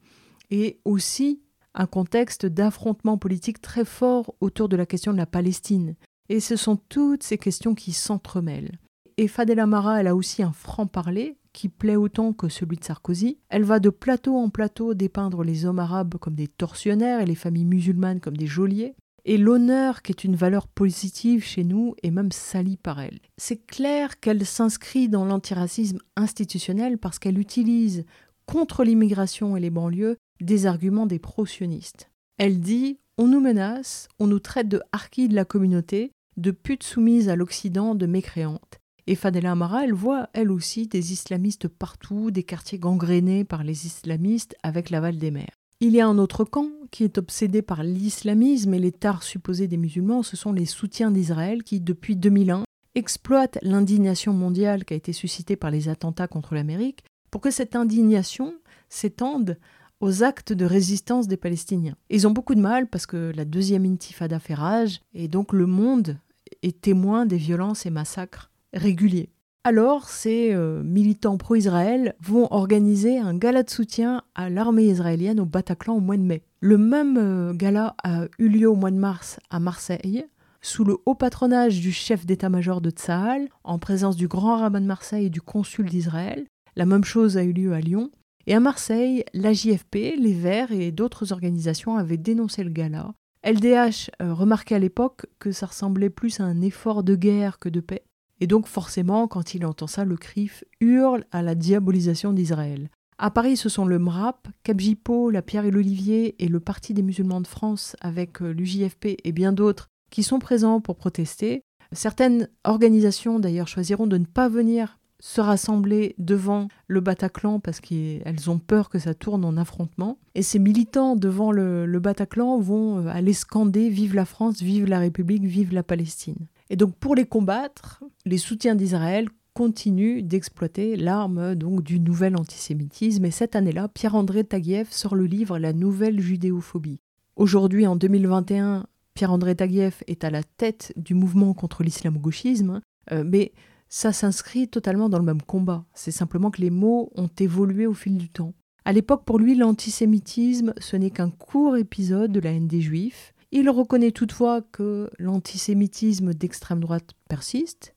et aussi un contexte d'affrontement politique très fort autour de la question de la Palestine. Et ce sont toutes ces questions qui s'entremêlent. Et Fadela Mara, elle a aussi un franc-parler qui plaît autant que celui de Sarkozy. Elle va de plateau en plateau dépeindre les hommes arabes comme des tortionnaires et les familles musulmanes comme des geôliers. Et l'honneur, qui est une valeur positive chez nous, est même sali par elle. C'est clair qu'elle s'inscrit dans l'antiracisme institutionnel parce qu'elle utilise contre l'immigration et les banlieues des arguments des pro-sionistes. Elle dit On nous menace, on nous traite de harkis de la communauté, de putes soumises à l'Occident, de mécréantes. Et Fadela Amara, elle voit, elle aussi, des islamistes partout, des quartiers gangrénés par les islamistes avec l'aval des mers. Il y a un autre camp qui est obsédé par l'islamisme et les tares supposés des musulmans, ce sont les soutiens d'Israël qui, depuis 2001, exploitent l'indignation mondiale qui a été suscitée par les attentats contre l'Amérique pour que cette indignation s'étende aux actes de résistance des Palestiniens. Ils ont beaucoup de mal parce que la deuxième intifada fait rage et donc le monde est témoin des violences et massacres réguliers. Alors, ces euh, militants pro-Israël vont organiser un gala de soutien à l'armée israélienne au Bataclan au mois de mai. Le même euh, gala a eu lieu au mois de mars à Marseille, sous le haut patronage du chef d'état-major de Tsahal, en présence du grand rabbin de Marseille et du consul d'Israël. La même chose a eu lieu à Lyon. Et à Marseille, la JFP, les Verts et d'autres organisations avaient dénoncé le gala. LDH euh, remarquait à l'époque que ça ressemblait plus à un effort de guerre que de paix. Et donc forcément, quand il entend ça, le CRIF hurle à la diabolisation d'Israël. À Paris, ce sont le MRAP, Capgipo, la Pierre et l'Olivier et le Parti des musulmans de France avec euh, l'UJFP et bien d'autres qui sont présents pour protester. Certaines organisations d'ailleurs choisiront de ne pas venir se rassembler devant le Bataclan parce qu'elles ont peur que ça tourne en affrontement. Et ces militants devant le, le, Bataclan vont euh, aller scander Vive la France, vive la République, vive la Palestine. Et donc pour les combattre, les soutiens d'Israël continuent d'exploiter l'arme donc du nouvel antisémitisme. Et cette année-là, Pierre-André Taguieff sort le livre La nouvelle judéophobie. Aujourd'hui, en 2021, Pierre-André Taguieff est à la tête du mouvement contre l'islamo-gauchisme, euh, mais ça s'inscrit totalement dans le même combat. C'est simplement que les mots ont évolué au fil du temps. À l'époque, pour lui, l'antisémitisme, ce n'est qu'un court épisode de la haine des juifs. Il reconnaît toutefois que l'antisémitisme d'extrême droite persiste,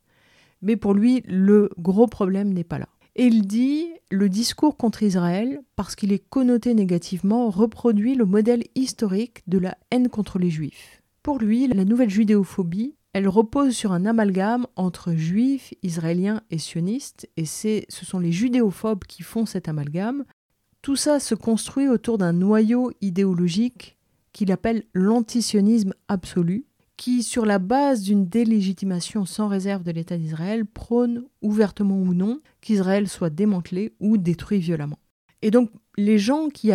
mais pour lui, le gros problème n'est pas là. Et il dit le discours contre Israël, parce qu'il est connoté négativement, reproduit le modèle historique de la haine contre les juifs. Pour lui, la nouvelle judéophobie, elle repose sur un amalgame entre juifs, israéliens et sionistes, et ce sont les judéophobes qui font cet amalgame. Tout ça se construit autour d'un noyau idéologique qu'il appelle l'antisionisme absolu, qui, sur la base d'une délégitimation sans réserve de l'État d'Israël, prône, ouvertement ou non, qu'Israël soit démantelé ou détruit violemment. Et donc, les gens qui,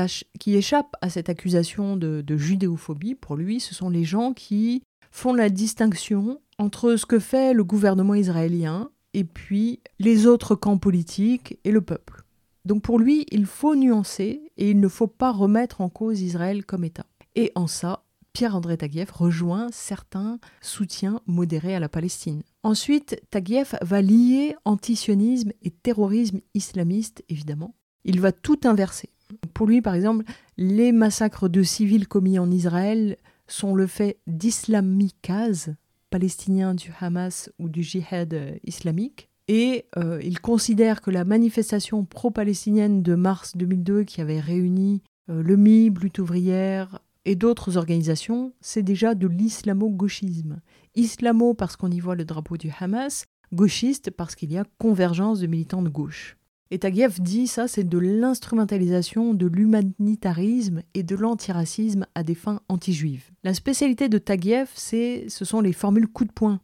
échappent à cette accusation de, judéophobie, pour lui, ce sont les gens qui font la distinction entre ce que fait le gouvernement israélien et puis les autres camps politiques et le peuple. Donc pour lui, il faut nuancer et il ne faut pas remettre en cause Israël comme État. Et en ça, Pierre-André Taguieff rejoint certains soutiens modérés à la Palestine. Ensuite, Taguieff va lier antisionisme et terrorisme islamiste, évidemment. Il va tout inverser. Pour lui, par exemple, les massacres de civils commis en Israël sont le fait d'islamikaz palestiniens du Hamas ou du djihad euh, islamique. Et euh, il considère que la manifestation pro-palestinienne de mars 2002 qui avait réuni euh, le MIB, Lutte ouvrière, et d'autres organisations, c'est déjà de l'islamo-gauchisme. Islamo parce qu'on y voit le drapeau du Hamas, gauchiste parce qu'il y a convergence de militants de gauche. Et Taguieff dit ça, c'est de l'instrumentalisation de l'humanitarisme et de l'antiracisme à des fins anti-juives. La spécialité de Taguieff, ce sont les formules coup de poing.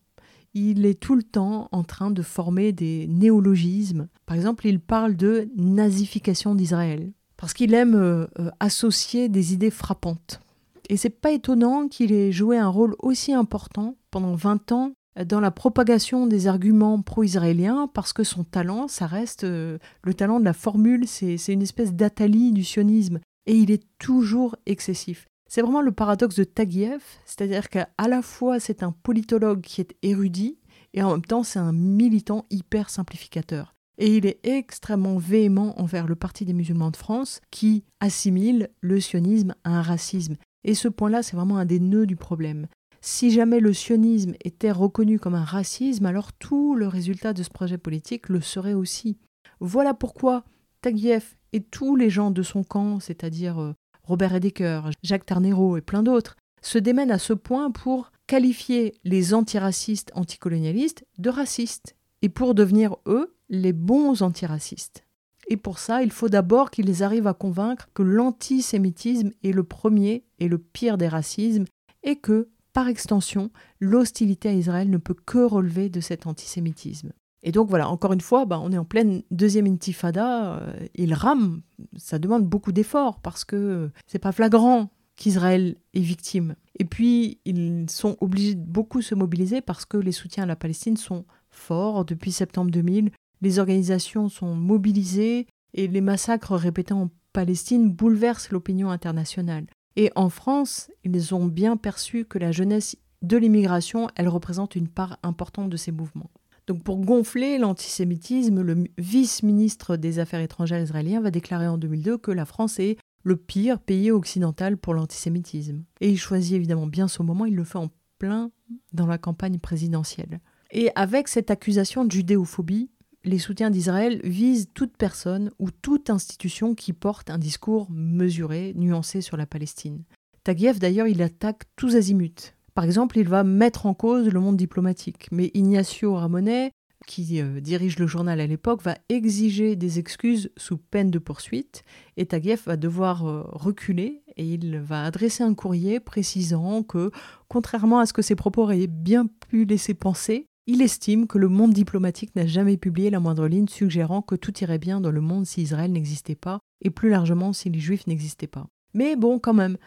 Il est tout le temps en train de former des néologismes. Par exemple, il parle de nazification d'Israël, parce qu'il aime euh, euh, associer des idées frappantes. Et c'est pas étonnant qu'il ait joué un rôle aussi important pendant 20 ans dans la propagation des arguments pro-israéliens parce que son talent, ça reste euh, le talent de la formule, c'est une espèce d'Atali du sionisme et il est toujours excessif. C'est vraiment le paradoxe de Taguieff, c'est-à-dire qu'à la fois c'est un politologue qui est érudit et en même temps c'est un militant hyper simplificateur. Et il est extrêmement véhément envers le Parti des musulmans de France qui assimile le sionisme à un racisme. Et ce point-là, c'est vraiment un des nœuds du problème. Si jamais le sionisme était reconnu comme un racisme, alors tout le résultat de ce projet politique le serait aussi. Voilà pourquoi Taguieff et tous les gens de son camp, c'est-à-dire euh, Robert Edeker, Jacques Tarnero et plein d'autres, se démènent à ce point pour qualifier les antiracistes anticolonialistes de racistes, et pour devenir, eux, les bons antiracistes. Et pour ça, il faut d'abord qu'ils arrivent à convaincre que l'antisémitisme est le premier et le pire des racismes, et que, par extension, l'hostilité à Israël ne peut que relever de cet antisémitisme. Et donc voilà, encore une fois, bah, on est en pleine deuxième intifada, euh, il ça demande beaucoup d'efforts parce que c'est pas flagrant qu'Israël est victime. Et puis, ils sont obligés de beaucoup se mobiliser parce que les soutiens à la Palestine sont forts depuis septembre 2000 les organisations sont mobilisées et les massacres répétés en Palestine bouleversent l'opinion internationale. Et en France, ils ont bien perçu que la jeunesse de l'immigration, elle représente une part importante de ces mouvements. Donc pour gonfler l'antisémitisme, le vice-ministre des Affaires étrangères israélien va déclarer en 2002 que la France est le pire pays occidental pour l'antisémitisme. Et il choisit évidemment bien ce moment, il le fait en plein dans la campagne présidentielle. Et avec cette accusation de judéophobie, les soutiens d'Israël visent toute personne ou toute institution qui porte un discours mesuré, nuancé sur la Palestine. Taguieff, d'ailleurs, il attaque tous azimuts. Par exemple, il va mettre en cause le monde diplomatique. Mais Ignacio Ramonet, qui euh, dirige le journal à l'époque, va exiger des excuses sous peine de poursuite. Et Taguieff va devoir euh, reculer et il va adresser un courrier précisant que, contrairement à ce que ses propos auraient bien pu laisser penser, Il estime que le monde diplomatique n'a jamais publié la moindre ligne suggérant que tout irait bien dans le monde si Israël n'existait pas, et plus largement si les Juifs n'existaient pas. Mais bon, quand même,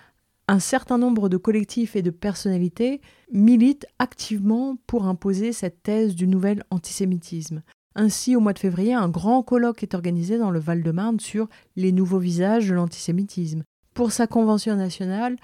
un certain nombre de collectifs et de personnalités militent activement pour imposer cette thèse du nouvel antisémitisme. Ainsi, au mois de février, un grand colloque est organisé dans le Val-de-Marne sur les nouveaux visages de l'antisémitisme. Pour sa convention nationale,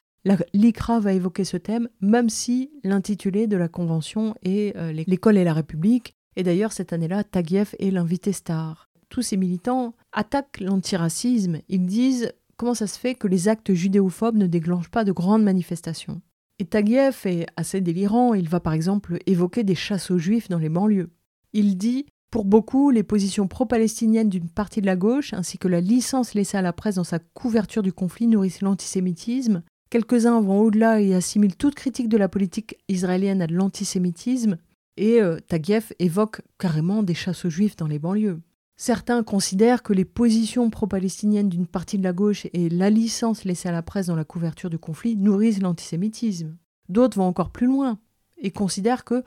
l'ICRA va évoquer ce thème, même si l'intitulé de la convention est euh, L'école et la République. Et d'ailleurs, cette année-là, Taguieff est l'invité star. Tous ces militants attaquent l'antiracisme. Ils disent comment ça se fait que les actes judéophobes ne déclenchent pas de grandes manifestations. Et Taguieff est assez délirant. Il va par exemple évoquer des chasses aux juifs dans les banlieues. Il dit pour beaucoup, les positions pro-palestiniennes d'une partie de la gauche, ainsi que la licence laissée à la presse dans sa couverture du conflit, nourrissent l'antisémitisme, Quelques-uns vont au-delà et assimilent toute critique de la politique israélienne à de l'antisémitisme, et euh, Taguieff évoque carrément des chasses aux juifs dans les banlieues. Certains considèrent que les positions pro-palestiniennes d'une partie de la gauche et la licence laissée à la presse dans la couverture du conflit nourrissent l'antisémitisme. D'autres vont encore plus loin et considèrent que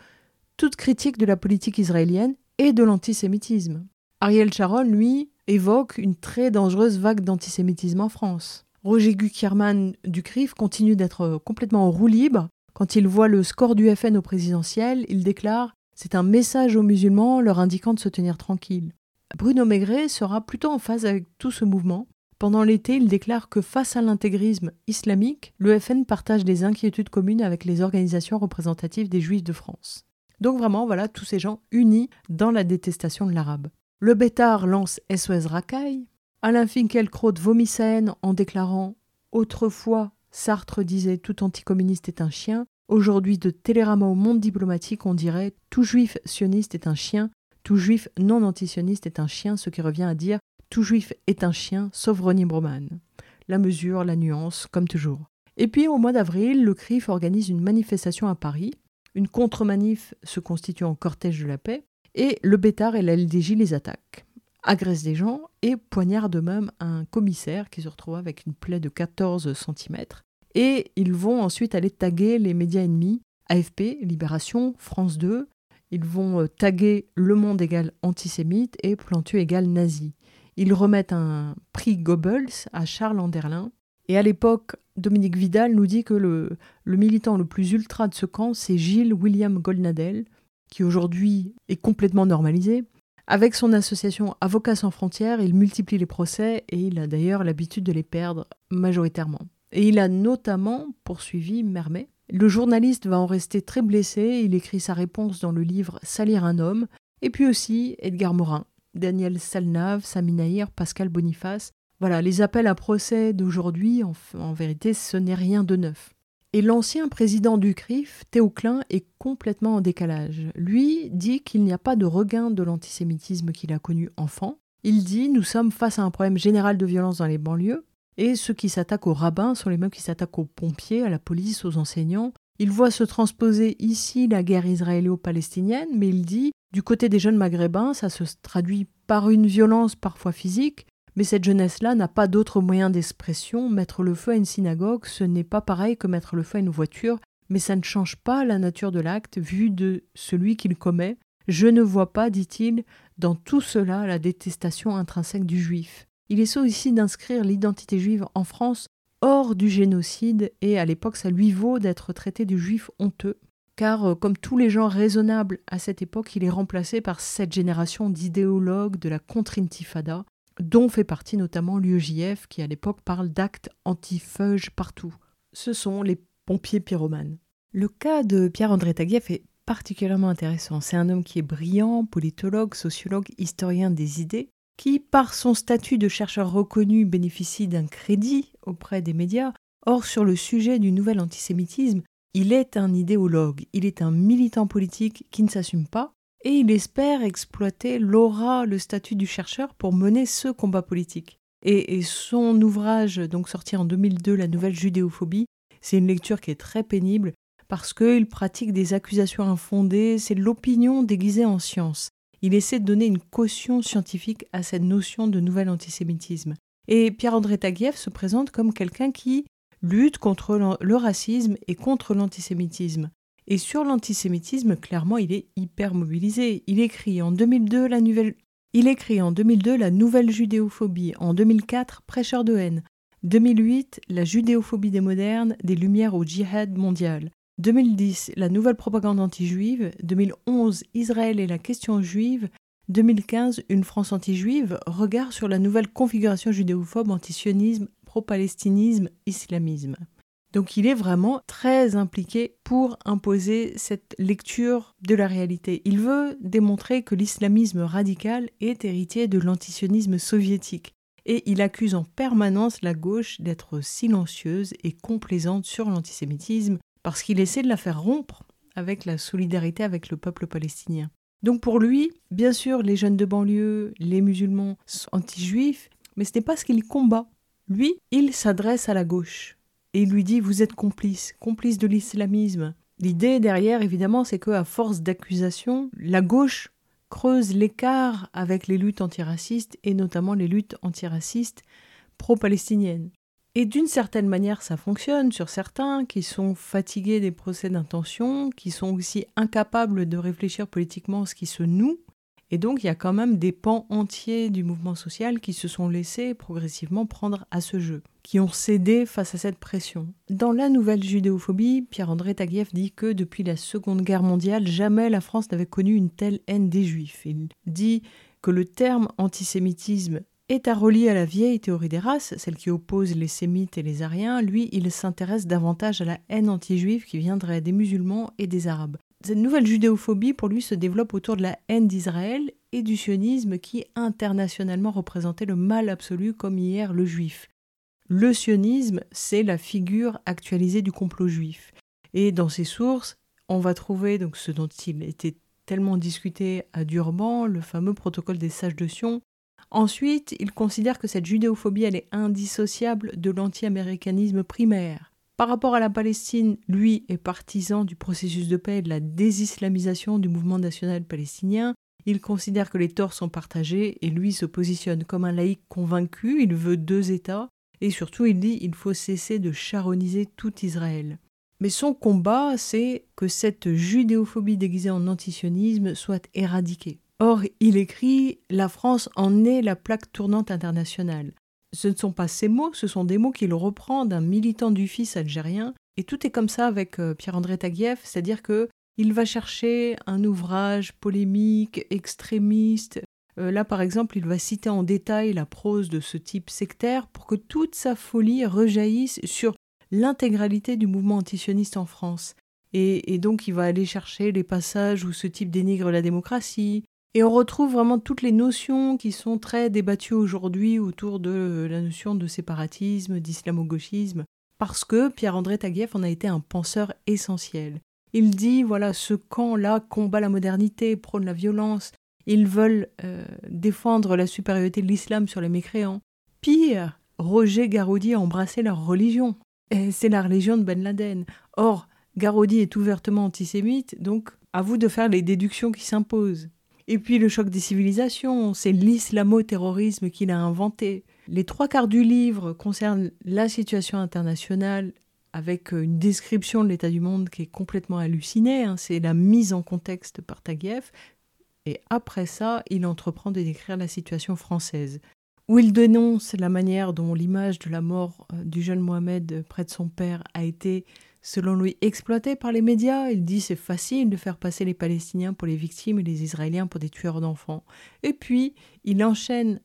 toute critique de la politique israélienne est de l'antisémitisme. Ariel Sharon, lui, évoque une très dangereuse vague d'antisémitisme en France. Roger Guckerman du CRIF continue d'être complètement en roue libre. Quand il voit le score du FN au présidentiel, il déclare C'est un message aux musulmans leur indiquant de se tenir tranquille. Bruno Maigret sera plutôt en phase avec tout ce mouvement. Pendant l'été, il déclare que face à l'intégrisme islamique, le FN partage des inquiétudes communes avec les organisations représentatives des Juifs de France. Donc vraiment, voilà, tous ces gens unis dans la détestation de l'arabe. Le Bétard lance SOS Racaille, Alain Finkielkraut vomit sa haine en déclarant Autrefois, Sartre disait tout anticommuniste est un chien. Aujourd'hui, de Télérama au monde diplomatique, on dirait tout juif sioniste est un chien, tout juif non antisioniste est un chien, ce qui revient à dire tout juif est un chien, sauf Ronnie Broman. La mesure, la nuance, comme toujours. Et puis, au mois d'avril, le CRIF organise une manifestation à Paris. Une contre-manif se constitue en cortège de la paix, et le Bétard et la LDJ les attaquent agresse des gens et poignarde même un commissaire qui se retrouve avec une plaie de 14 cm. Et ils vont ensuite aller taguer les médias ennemis, AFP, Libération, France 2. Ils vont euh, taguer Le Monde égal antisémite et Plantu égal nazi. Ils remettent un prix Goebbels à Charles Anderlin. Et à l'époque, Dominique Vidal nous dit que le, le militant le plus ultra de ce camp, c'est Gilles William Goldnadel, qui aujourd'hui est complètement normalisé. Avec son association Avocats sans frontières, il multiplie les procès et il a d'ailleurs l'habitude de les perdre majoritairement. Et il a notamment poursuivi Mermet. Le journaliste va en rester très blessé, il écrit sa réponse dans le livre Salir un homme, et puis aussi Edgar Morin, Daniel Salnave, Saminaïr, Pascal Boniface. Voilà, les appels à procès d'aujourd'hui, en, en vérité, ce n'est rien de neuf. Et l'ancien président du CRIF, Théo Klein, est complètement en décalage. Lui dit qu'il n'y a pas de regain de l'antisémitisme qu'il a connu enfant. Il dit Nous sommes face à un problème général de violence dans les banlieues, et ceux qui s'attaquent aux rabbins sont les mêmes qui s'attaquent aux pompiers, à la police, aux enseignants. Il voit se transposer ici la guerre israélo-palestinienne, mais il dit Du côté des jeunes maghrébins, ça se traduit par une violence parfois physique, mais cette jeunesse-là n'a pas d'autre moyen d'expression. Mettre le feu à une synagogue, ce n'est pas pareil que mettre le feu à une voiture, mais ça ne change pas la nature de l'acte vu de celui qu'il commet. Je ne vois pas, dit-il, dans tout cela la détestation intrinsèque du juif. Il essaie aussi d'inscrire l'identité juive en France hors du génocide, et à l'époque ça lui vaut d'être traité du juif honteux, car euh, comme tous les gens raisonnables à cette époque, il est remplacé par cette génération d'idéologues de la contre-intifada, dont fait partie notamment l'UEJF qui à l'époque parle d'actes anti-feuge partout. Ce sont les pompiers pyromanes. Le cas de Pierre-André Taguieff est particulièrement intéressant. C'est un homme qui est brillant, politologue, sociologue, historien des idées, qui, par son statut de chercheur reconnu, bénéficie d'un crédit auprès des médias. Or, sur le sujet du nouvel antisémitisme, il est un idéologue, il est un militant politique qui ne s'assume pas, et il espère exploiter l'aura, le statut du chercheur pour mener ce combat politique. Et, son ouvrage, donc sorti en 2002, La nouvelle judéophobie, c'est une lecture qui est très pénible parce qu'il pratique des accusations infondées, c'est l'opinion déguisée en science. Il essaie de donner une caution scientifique à cette notion de nouvel antisémitisme. Et Pierre-André Taguieff se présente comme quelqu'un qui lutte contre le racisme et contre l'antisémitisme. Et sur l'antisémitisme, clairement, il est hyper mobilisé. Il écrit en 2002 la nouvelle, il écrit en 2002 la nouvelle judéophobie, en 2004 prêcheur de haine, 2008 la judéophobie des modernes, des lumières au djihad mondial, 2010 la nouvelle propagande anti-juive, 2011 Israël et la question juive, 2015 une France anti-juive, regard sur la nouvelle configuration judéophobe antisionisme, pro-palestinisme, islamisme. Donc il est vraiment très impliqué pour imposer cette lecture de la réalité. Il veut démontrer que l'islamisme radical est héritier de l'antisionisme soviétique. Et il accuse en permanence la gauche d'être silencieuse et complaisante sur l'antisémitisme parce qu'il essaie de la faire rompre avec la solidarité avec le peuple palestinien. Donc pour lui, bien sûr, les jeunes de banlieue, les musulmans sont anti-juifs, mais ce n'est pas ce qu'il combat. Lui, il s'adresse à la gauche et il lui dit Vous êtes complice, complice de l'islamisme. L'idée derrière, évidemment, c'est qu'à force d'accusations, la gauche creuse l'écart avec les luttes antiracistes et notamment les luttes antiracistes pro-palestiniennes. Et d'une certaine manière, ça fonctionne sur certains qui sont fatigués des procès d'intention, qui sont aussi incapables de réfléchir politiquement à ce qui se noue, et donc il y a quand même des pans entiers du mouvement social qui se sont laissés progressivement prendre à ce jeu, qui ont cédé face à cette pression. Dans la nouvelle judéophobie, Pierre-André Taguieff dit que depuis la Seconde Guerre mondiale, jamais la France n'avait connu une telle haine des Juifs. Il dit que le terme antisémitisme est à relier à la vieille théorie des races, celle qui oppose les sémites et les ariens. Lui, il s'intéresse davantage à la haine anti-juive qui viendrait des musulmans et des arabes. Cette nouvelle judéophobie, pour lui, se développe autour de la haine d'Israël et du sionisme qui internationalement représentait le mal absolu comme hier le juif. Le sionisme, c'est la figure actualisée du complot juif. Et dans ses sources, on va trouver donc ce dont il était tellement discuté à Durban, le fameux protocole des sages de Sion. Ensuite, il considère que cette judéophobie elle est indissociable de l'anti-américanisme primaire. Par rapport à la Palestine, lui est partisan du processus de paix et de la désislamisation du mouvement national palestinien. Il considère que les torts sont partagés et lui se positionne comme un laïc convaincu, il veut deux États et surtout il dit il faut cesser de charoniser tout Israël. Mais son combat, c'est que cette judéophobie déguisée en antisionisme soit éradiquée. Or, il écrit La France en est la plaque tournante internationale. Ce ne sont pas ces mots, ce sont des mots qu'il reprend d'un militant du fils algérien. Et tout est comme ça avec euh, Pierre-André Taguieff, c'est-à-dire que il va chercher un ouvrage polémique, extrémiste. Euh, là, par exemple, il va citer en détail la prose de ce type sectaire pour que toute sa folie rejaillisse sur l'intégralité du mouvement antisioniste en France. et, donc, il va aller chercher les passages où ce type dénigre la démocratie, et on retrouve vraiment toutes les notions qui sont très débattues aujourd'hui autour de la notion de séparatisme, d'islamo-gauchisme, parce que Pierre-André Taguieff en a été un penseur essentiel. Il dit, voilà, ce camp-là combat la modernité, prône la violence, ils veulent euh, défendre la supériorité de l'islam sur les mécréants. Pire, Roger Garaudy a embrassé leur religion. C'est la religion de Ben Laden. Or, Garaudy est ouvertement antisémite, donc à vous de faire les déductions qui s'imposent. Et puis le choc des civilisations, c'est l'islamo-terrorisme qu'il a inventé. Les trois quarts du livre concernent la situation internationale avec une description de l'état du monde qui est complètement hallucinée. Hein. C'est la mise en contexte par Taguieff. Et après ça, il entreprend de décrire la situation française, où il dénonce la manière dont l'image de la mort euh, du jeune Mohamed près de son père a été selon lui, exploité par les médias. Il dit c'est facile de faire passer les Palestiniens pour les victimes et les Israéliens pour des tueurs d'enfants. Et puis, il enchaîne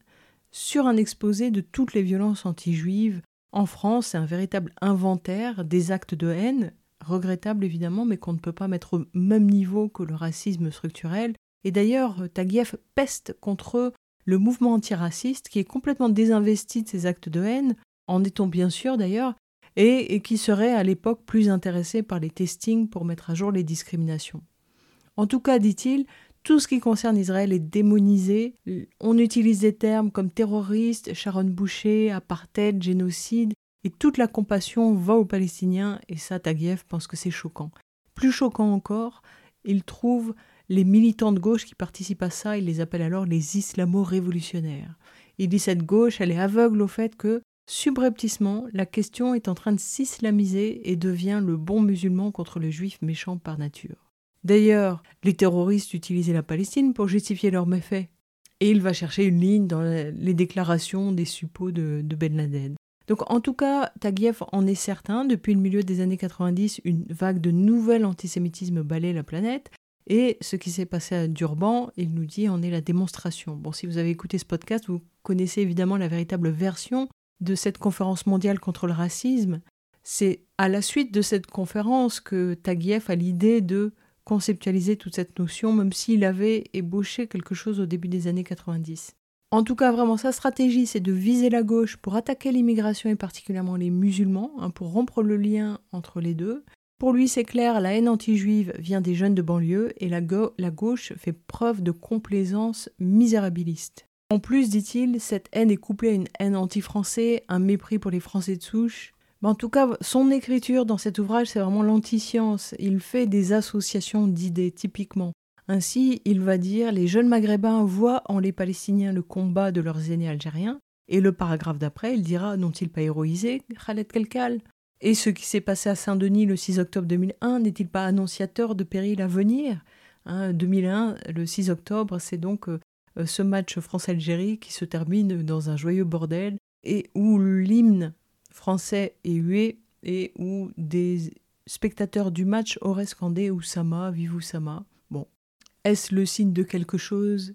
sur un exposé de toutes les violences anti-juives. En France, c'est un véritable inventaire des actes de haine, regrettable évidemment, mais qu'on ne peut pas mettre au même niveau que le racisme structurel. Et d'ailleurs, Taguieff peste contre le mouvement antiraciste qui est complètement désinvesti de ces actes de haine, en est-on bien sûr d'ailleurs, et, qui serait à l'époque plus intéressé par les testings pour mettre à jour les discriminations. En tout cas, dit-il, tout ce qui concerne Israël est démonisé. On utilise des termes comme terroriste, Sharon Boucher, apartheid, génocide, et toute la compassion va aux Palestiniens, et ça, Taguieff pense que c'est choquant. Plus choquant encore, il trouve les militants de gauche qui participent à ça, il les appelle alors les islamo-révolutionnaires. Il dit cette gauche, elle est aveugle au fait que Subrepticement, la question est en train de s'islamiser et devient le bon musulman contre le juif méchant par nature. D'ailleurs, les terroristes utilisaient la Palestine pour justifier leurs méfaits. Et il va chercher une ligne dans les déclarations des suppôts de, Ben Laden. Donc en tout cas, Taguieff en est certain, depuis le milieu des années 90, une vague de nouvel antisémitisme balaye la planète. Et ce qui s'est passé à Durban, il nous dit, en est la démonstration. Bon, si vous avez écouté ce podcast, vous connaissez évidemment la véritable version de cette conférence mondiale contre le racisme. C'est à la suite de cette conférence que Taguieff a l'idée de conceptualiser toute cette notion, même s'il avait ébauché quelque chose au début des années 90. En tout cas, vraiment, sa stratégie, c'est de viser la gauche pour attaquer l'immigration et particulièrement les musulmans, hein, pour rompre le lien entre les deux. Pour lui, c'est clair, la haine anti-juive vient des jeunes de banlieue et la, la gauche fait preuve de complaisance misérabiliste. En plus, dit-il, cette haine est couplée à une haine anti-français, un mépris pour les Français de souche. Mais en tout cas, son écriture dans cet ouvrage, c'est vraiment l'anti-science. Il fait des associations d'idées, typiquement. Ainsi, il va dire Les jeunes maghrébins voient en les Palestiniens le combat de leurs aînés algériens. Et le paragraphe d'après, il dira N'ont-ils pas héroïsé Khaled Kelkal? Et ce qui s'est passé à Saint-Denis le 6 octobre 2001 n'est-il pas annonciateur de périls à venir? 2001, hein, le 6 octobre, c'est donc euh, ce match France-Algérie qui se termine dans un joyeux bordel et où l'hymne français est hué et où des spectateurs du match auraient scandé Oussama, vive Oussama. Bon, est-ce le signe de quelque chose?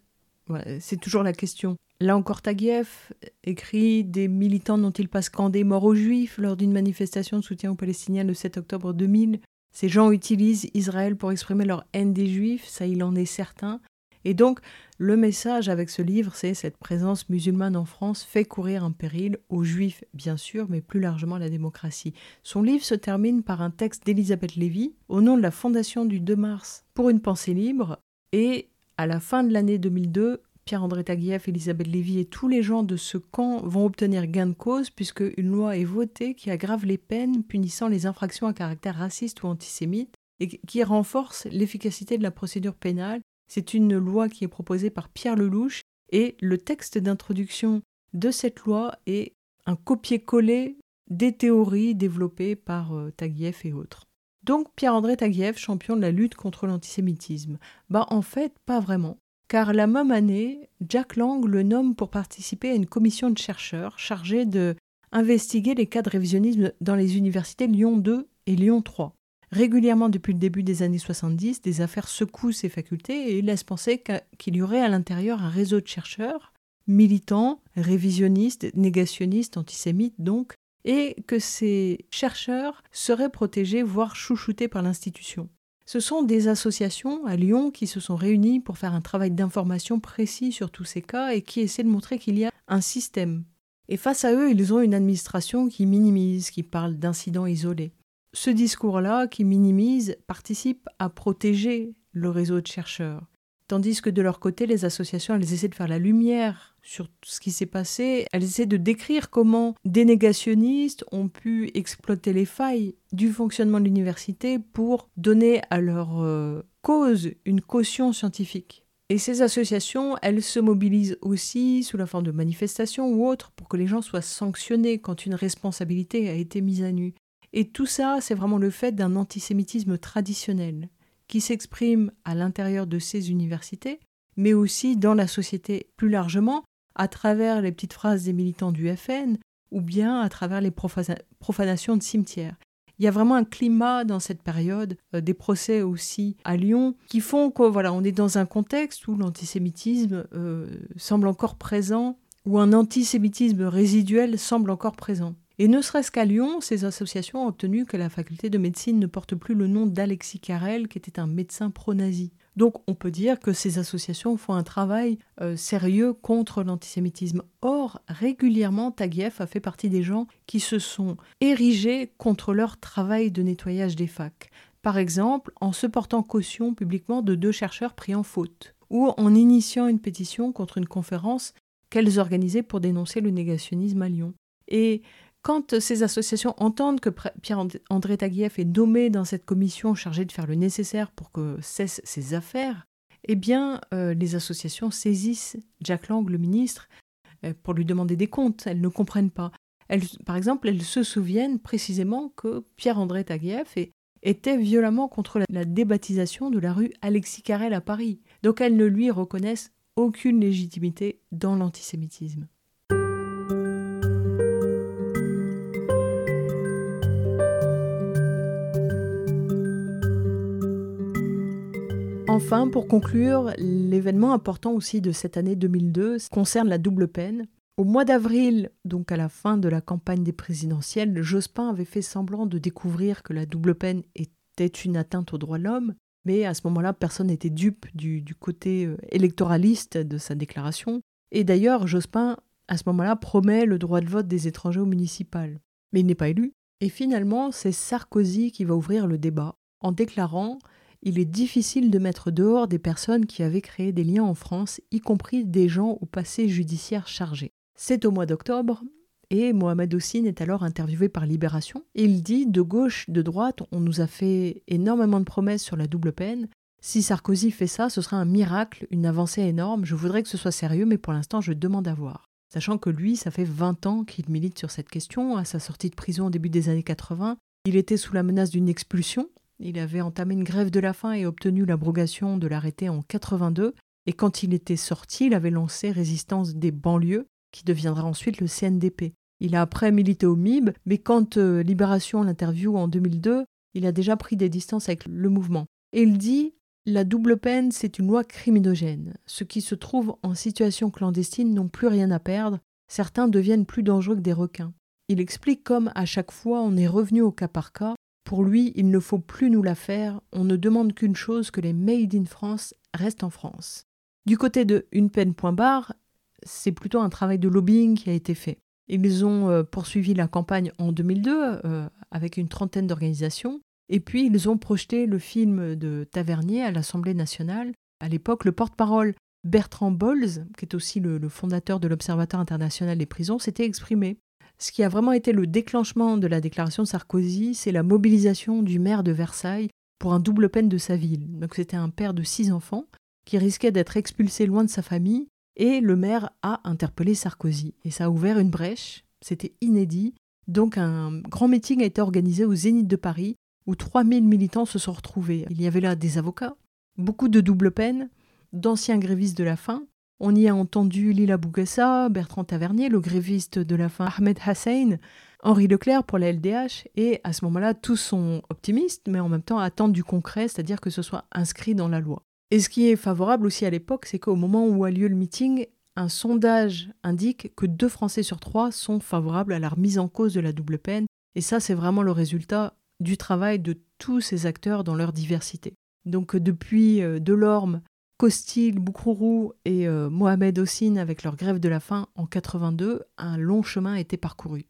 C'est toujours la question. Là encore, Taguieff écrit Des militants n'ont-ils pas scandé mort aux Juifs lors d'une manifestation de soutien aux Palestiniens le 7 octobre 2000 Ces gens utilisent Israël pour exprimer leur haine des Juifs, ça il en est certain. Et donc, le message avec ce livre, c'est cette présence musulmane en France fait courir un péril aux juifs, bien sûr, mais plus largement à la démocratie. Son livre se termine par un texte d'Elisabeth Lévy au nom de la Fondation du 2 mars pour une pensée libre. Et à la fin de l'année 2002, Pierre-André Taguieff, Elisabeth Lévy et tous les gens de ce camp vont obtenir gain de cause puisque une loi est votée qui aggrave les peines punissant les infractions à caractère raciste ou antisémite et qui renforce l'efficacité de la procédure pénale c'est une loi qui est proposée par Pierre Lelouch et le texte d'introduction de cette loi est un copier-coller des théories développées par euh, Taguieff et autres. Donc Pierre-André Taguieff, champion de la lutte contre l'antisémitisme Bah en fait, pas vraiment. Car la même année, Jack Lang le nomme pour participer à une commission de chercheurs chargée de investiguer les cas de révisionnisme dans les universités Lyon 2 et Lyon 3. Régulièrement depuis le début des années 70, des affaires secouent ces facultés et laissent penser qu'il y aurait à l'intérieur un réseau de chercheurs, militants, révisionnistes, négationnistes, antisémites donc, et que ces chercheurs seraient protégés, voire chouchoutés par l'institution. Ce sont des associations à Lyon qui se sont réunies pour faire un travail d'information précis sur tous ces cas et qui essaient de montrer qu'il y a un système. Et face à eux, ils ont une administration qui minimise, qui parle d'incidents isolés ce discours-là, qui minimise, participe à protéger le réseau de chercheurs. Tandis que de leur côté, les associations, elles essaient de faire la lumière sur ce qui s'est passé. Elles essaient de décrire comment des négationnistes ont pu exploiter les failles du fonctionnement de l'université pour donner à leur euh, cause une caution scientifique. Et ces associations, elles se mobilisent aussi sous la forme de manifestations ou autres pour que les gens soient sanctionnés quand une responsabilité a été mise à nu. Et tout ça, c'est vraiment le fait d'un antisémitisme traditionnel qui s'exprime à l'intérieur de ces universités, mais aussi dans la société plus largement, à travers les petites phrases des militants du FN ou bien à travers les profanations de cimetières. Il y a vraiment un climat dans cette période, euh, des procès aussi à Lyon, qui font qu'on voilà, on est dans un contexte où l'antisémitisme euh, semble encore présent, où un antisémitisme résiduel semble encore présent. Et ne serait-ce qu'à Lyon, ces associations ont obtenu que la faculté de médecine ne porte plus le nom d'Alexis Carrel, qui était un médecin pro-nazi. Donc on peut dire que ces associations font un travail euh, sérieux contre l'antisémitisme. Or, régulièrement, Taguieff a fait partie des gens qui se sont érigés contre leur travail de nettoyage des facs. Par exemple, en se portant caution publiquement de deux chercheurs pris en faute, ou en initiant une pétition contre une conférence qu'elles organisaient pour dénoncer le négationnisme à Lyon. Et quand ces associations entendent que Pierre-André Taguieff est nommé dans cette commission chargée de faire le nécessaire pour que cessent ces affaires, eh bien, euh, les associations saisissent Jack Lang, le ministre, euh, pour lui demander des comptes. Elles ne comprennent pas. par exemple, elles se souviennent précisément que Pierre-André Taguieff était violemment contre la débaptisation de la rue Alexis Carrel à Paris. Donc elles ne lui reconnaissent aucune légitimité dans l'antisémitisme. Enfin, pour conclure, l'événement important aussi de cette année 2002 concerne la double peine. Au mois d'avril, donc à la fin de la campagne des présidentielles, Jospin avait fait semblant de découvrir que la double peine était une atteinte aux droits de l'homme, mais à ce moment-là, personne n'était dupe du, côté euh, électoraliste de sa déclaration. Et d'ailleurs, Jospin, à ce moment-là, promet le droit de vote des étrangers au municipal. Mais il n'est pas élu. Et finalement, c'est Sarkozy qui va ouvrir le débat en déclarant il est difficile de mettre dehors des personnes qui avaient créé des liens en France, y compris des gens au passé judiciaire chargé. C'est au mois d'octobre, et Mohamed Hossein est alors interviewé par Libération. il dit De gauche, de droite, on nous a fait énormément de promesses sur la double peine. Si Sarkozy fait ça, ce sera un miracle, une avancée énorme. Je voudrais que ce soit sérieux, mais pour l'instant, je demande à voir. Sachant que lui, ça fait 20 ans qu'il milite sur cette question. À sa sortie de prison au début des années 80, il était sous la menace d'une expulsion. Il avait entamé une grève de la faim et obtenu l'abrogation de l'arrêté en 82. Et quand il était sorti, il avait lancé Résistance des banlieues, qui deviendra ensuite le CNDP. Il a après milité au MIB, mais quand euh, Libération l'interview en 2002, il a déjà pris des distances avec le mouvement. Et il dit La double peine, c'est une loi criminogène. Ceux qui se trouvent en situation clandestine n'ont plus rien à perdre. Certains deviennent plus dangereux que des requins. Il explique comme à chaque fois on est revenu au cas par cas. Pour lui, il ne faut plus nous la faire. On ne demande qu'une chose que les Made in France restent en France. Du côté de Une peine point barre, c'est plutôt un travail de lobbying qui a été fait. Ils ont euh, poursuivi la campagne en 2002 euh, avec une trentaine d'organisations. Et puis, ils ont projeté le film de Tavernier à l'Assemblée nationale. À l'époque, le porte-parole Bertrand Bolz, qui est aussi le fondateur de l'Observatoire international des prisons, s'était exprimé. Ce qui a vraiment été le déclenchement de la déclaration de Sarkozy, c'est la mobilisation du maire de Versailles pour un double peine de sa ville. Donc c'était un père de six enfants qui risquait d'être expulsé loin de sa famille et le maire a interpellé Sarkozy. Et ça a ouvert une brèche, c'était inédit. Donc un grand meeting a été organisé au Zénith de Paris, où 3000 militants se sont retrouvés. Il y avait là des avocats, beaucoup de double peine, d'anciens grévistes de la faim. On y a entendu Lila Bougassa, Bertrand Tavernier, le gréviste de la faim Ahmed Hassein, Henri Leclerc pour la LDH, et à ce moment-là, tous sont optimistes, mais en même temps attendent du concret, c'est-à-dire que ce soit inscrit dans la loi. Et ce qui est favorable aussi à l'époque, c'est qu'au moment où a lieu le meeting, un sondage indique que deux Français sur trois sont favorables à la remise en cause de la double peine. Et ça, c'est vraiment le résultat du travail de tous ces acteurs dans leur diversité. Donc depuis euh, Delorme, Costil, Boukrourou et euh, Mohamed Hossein avec leur grève de la faim en 82, un long chemin a été parcouru.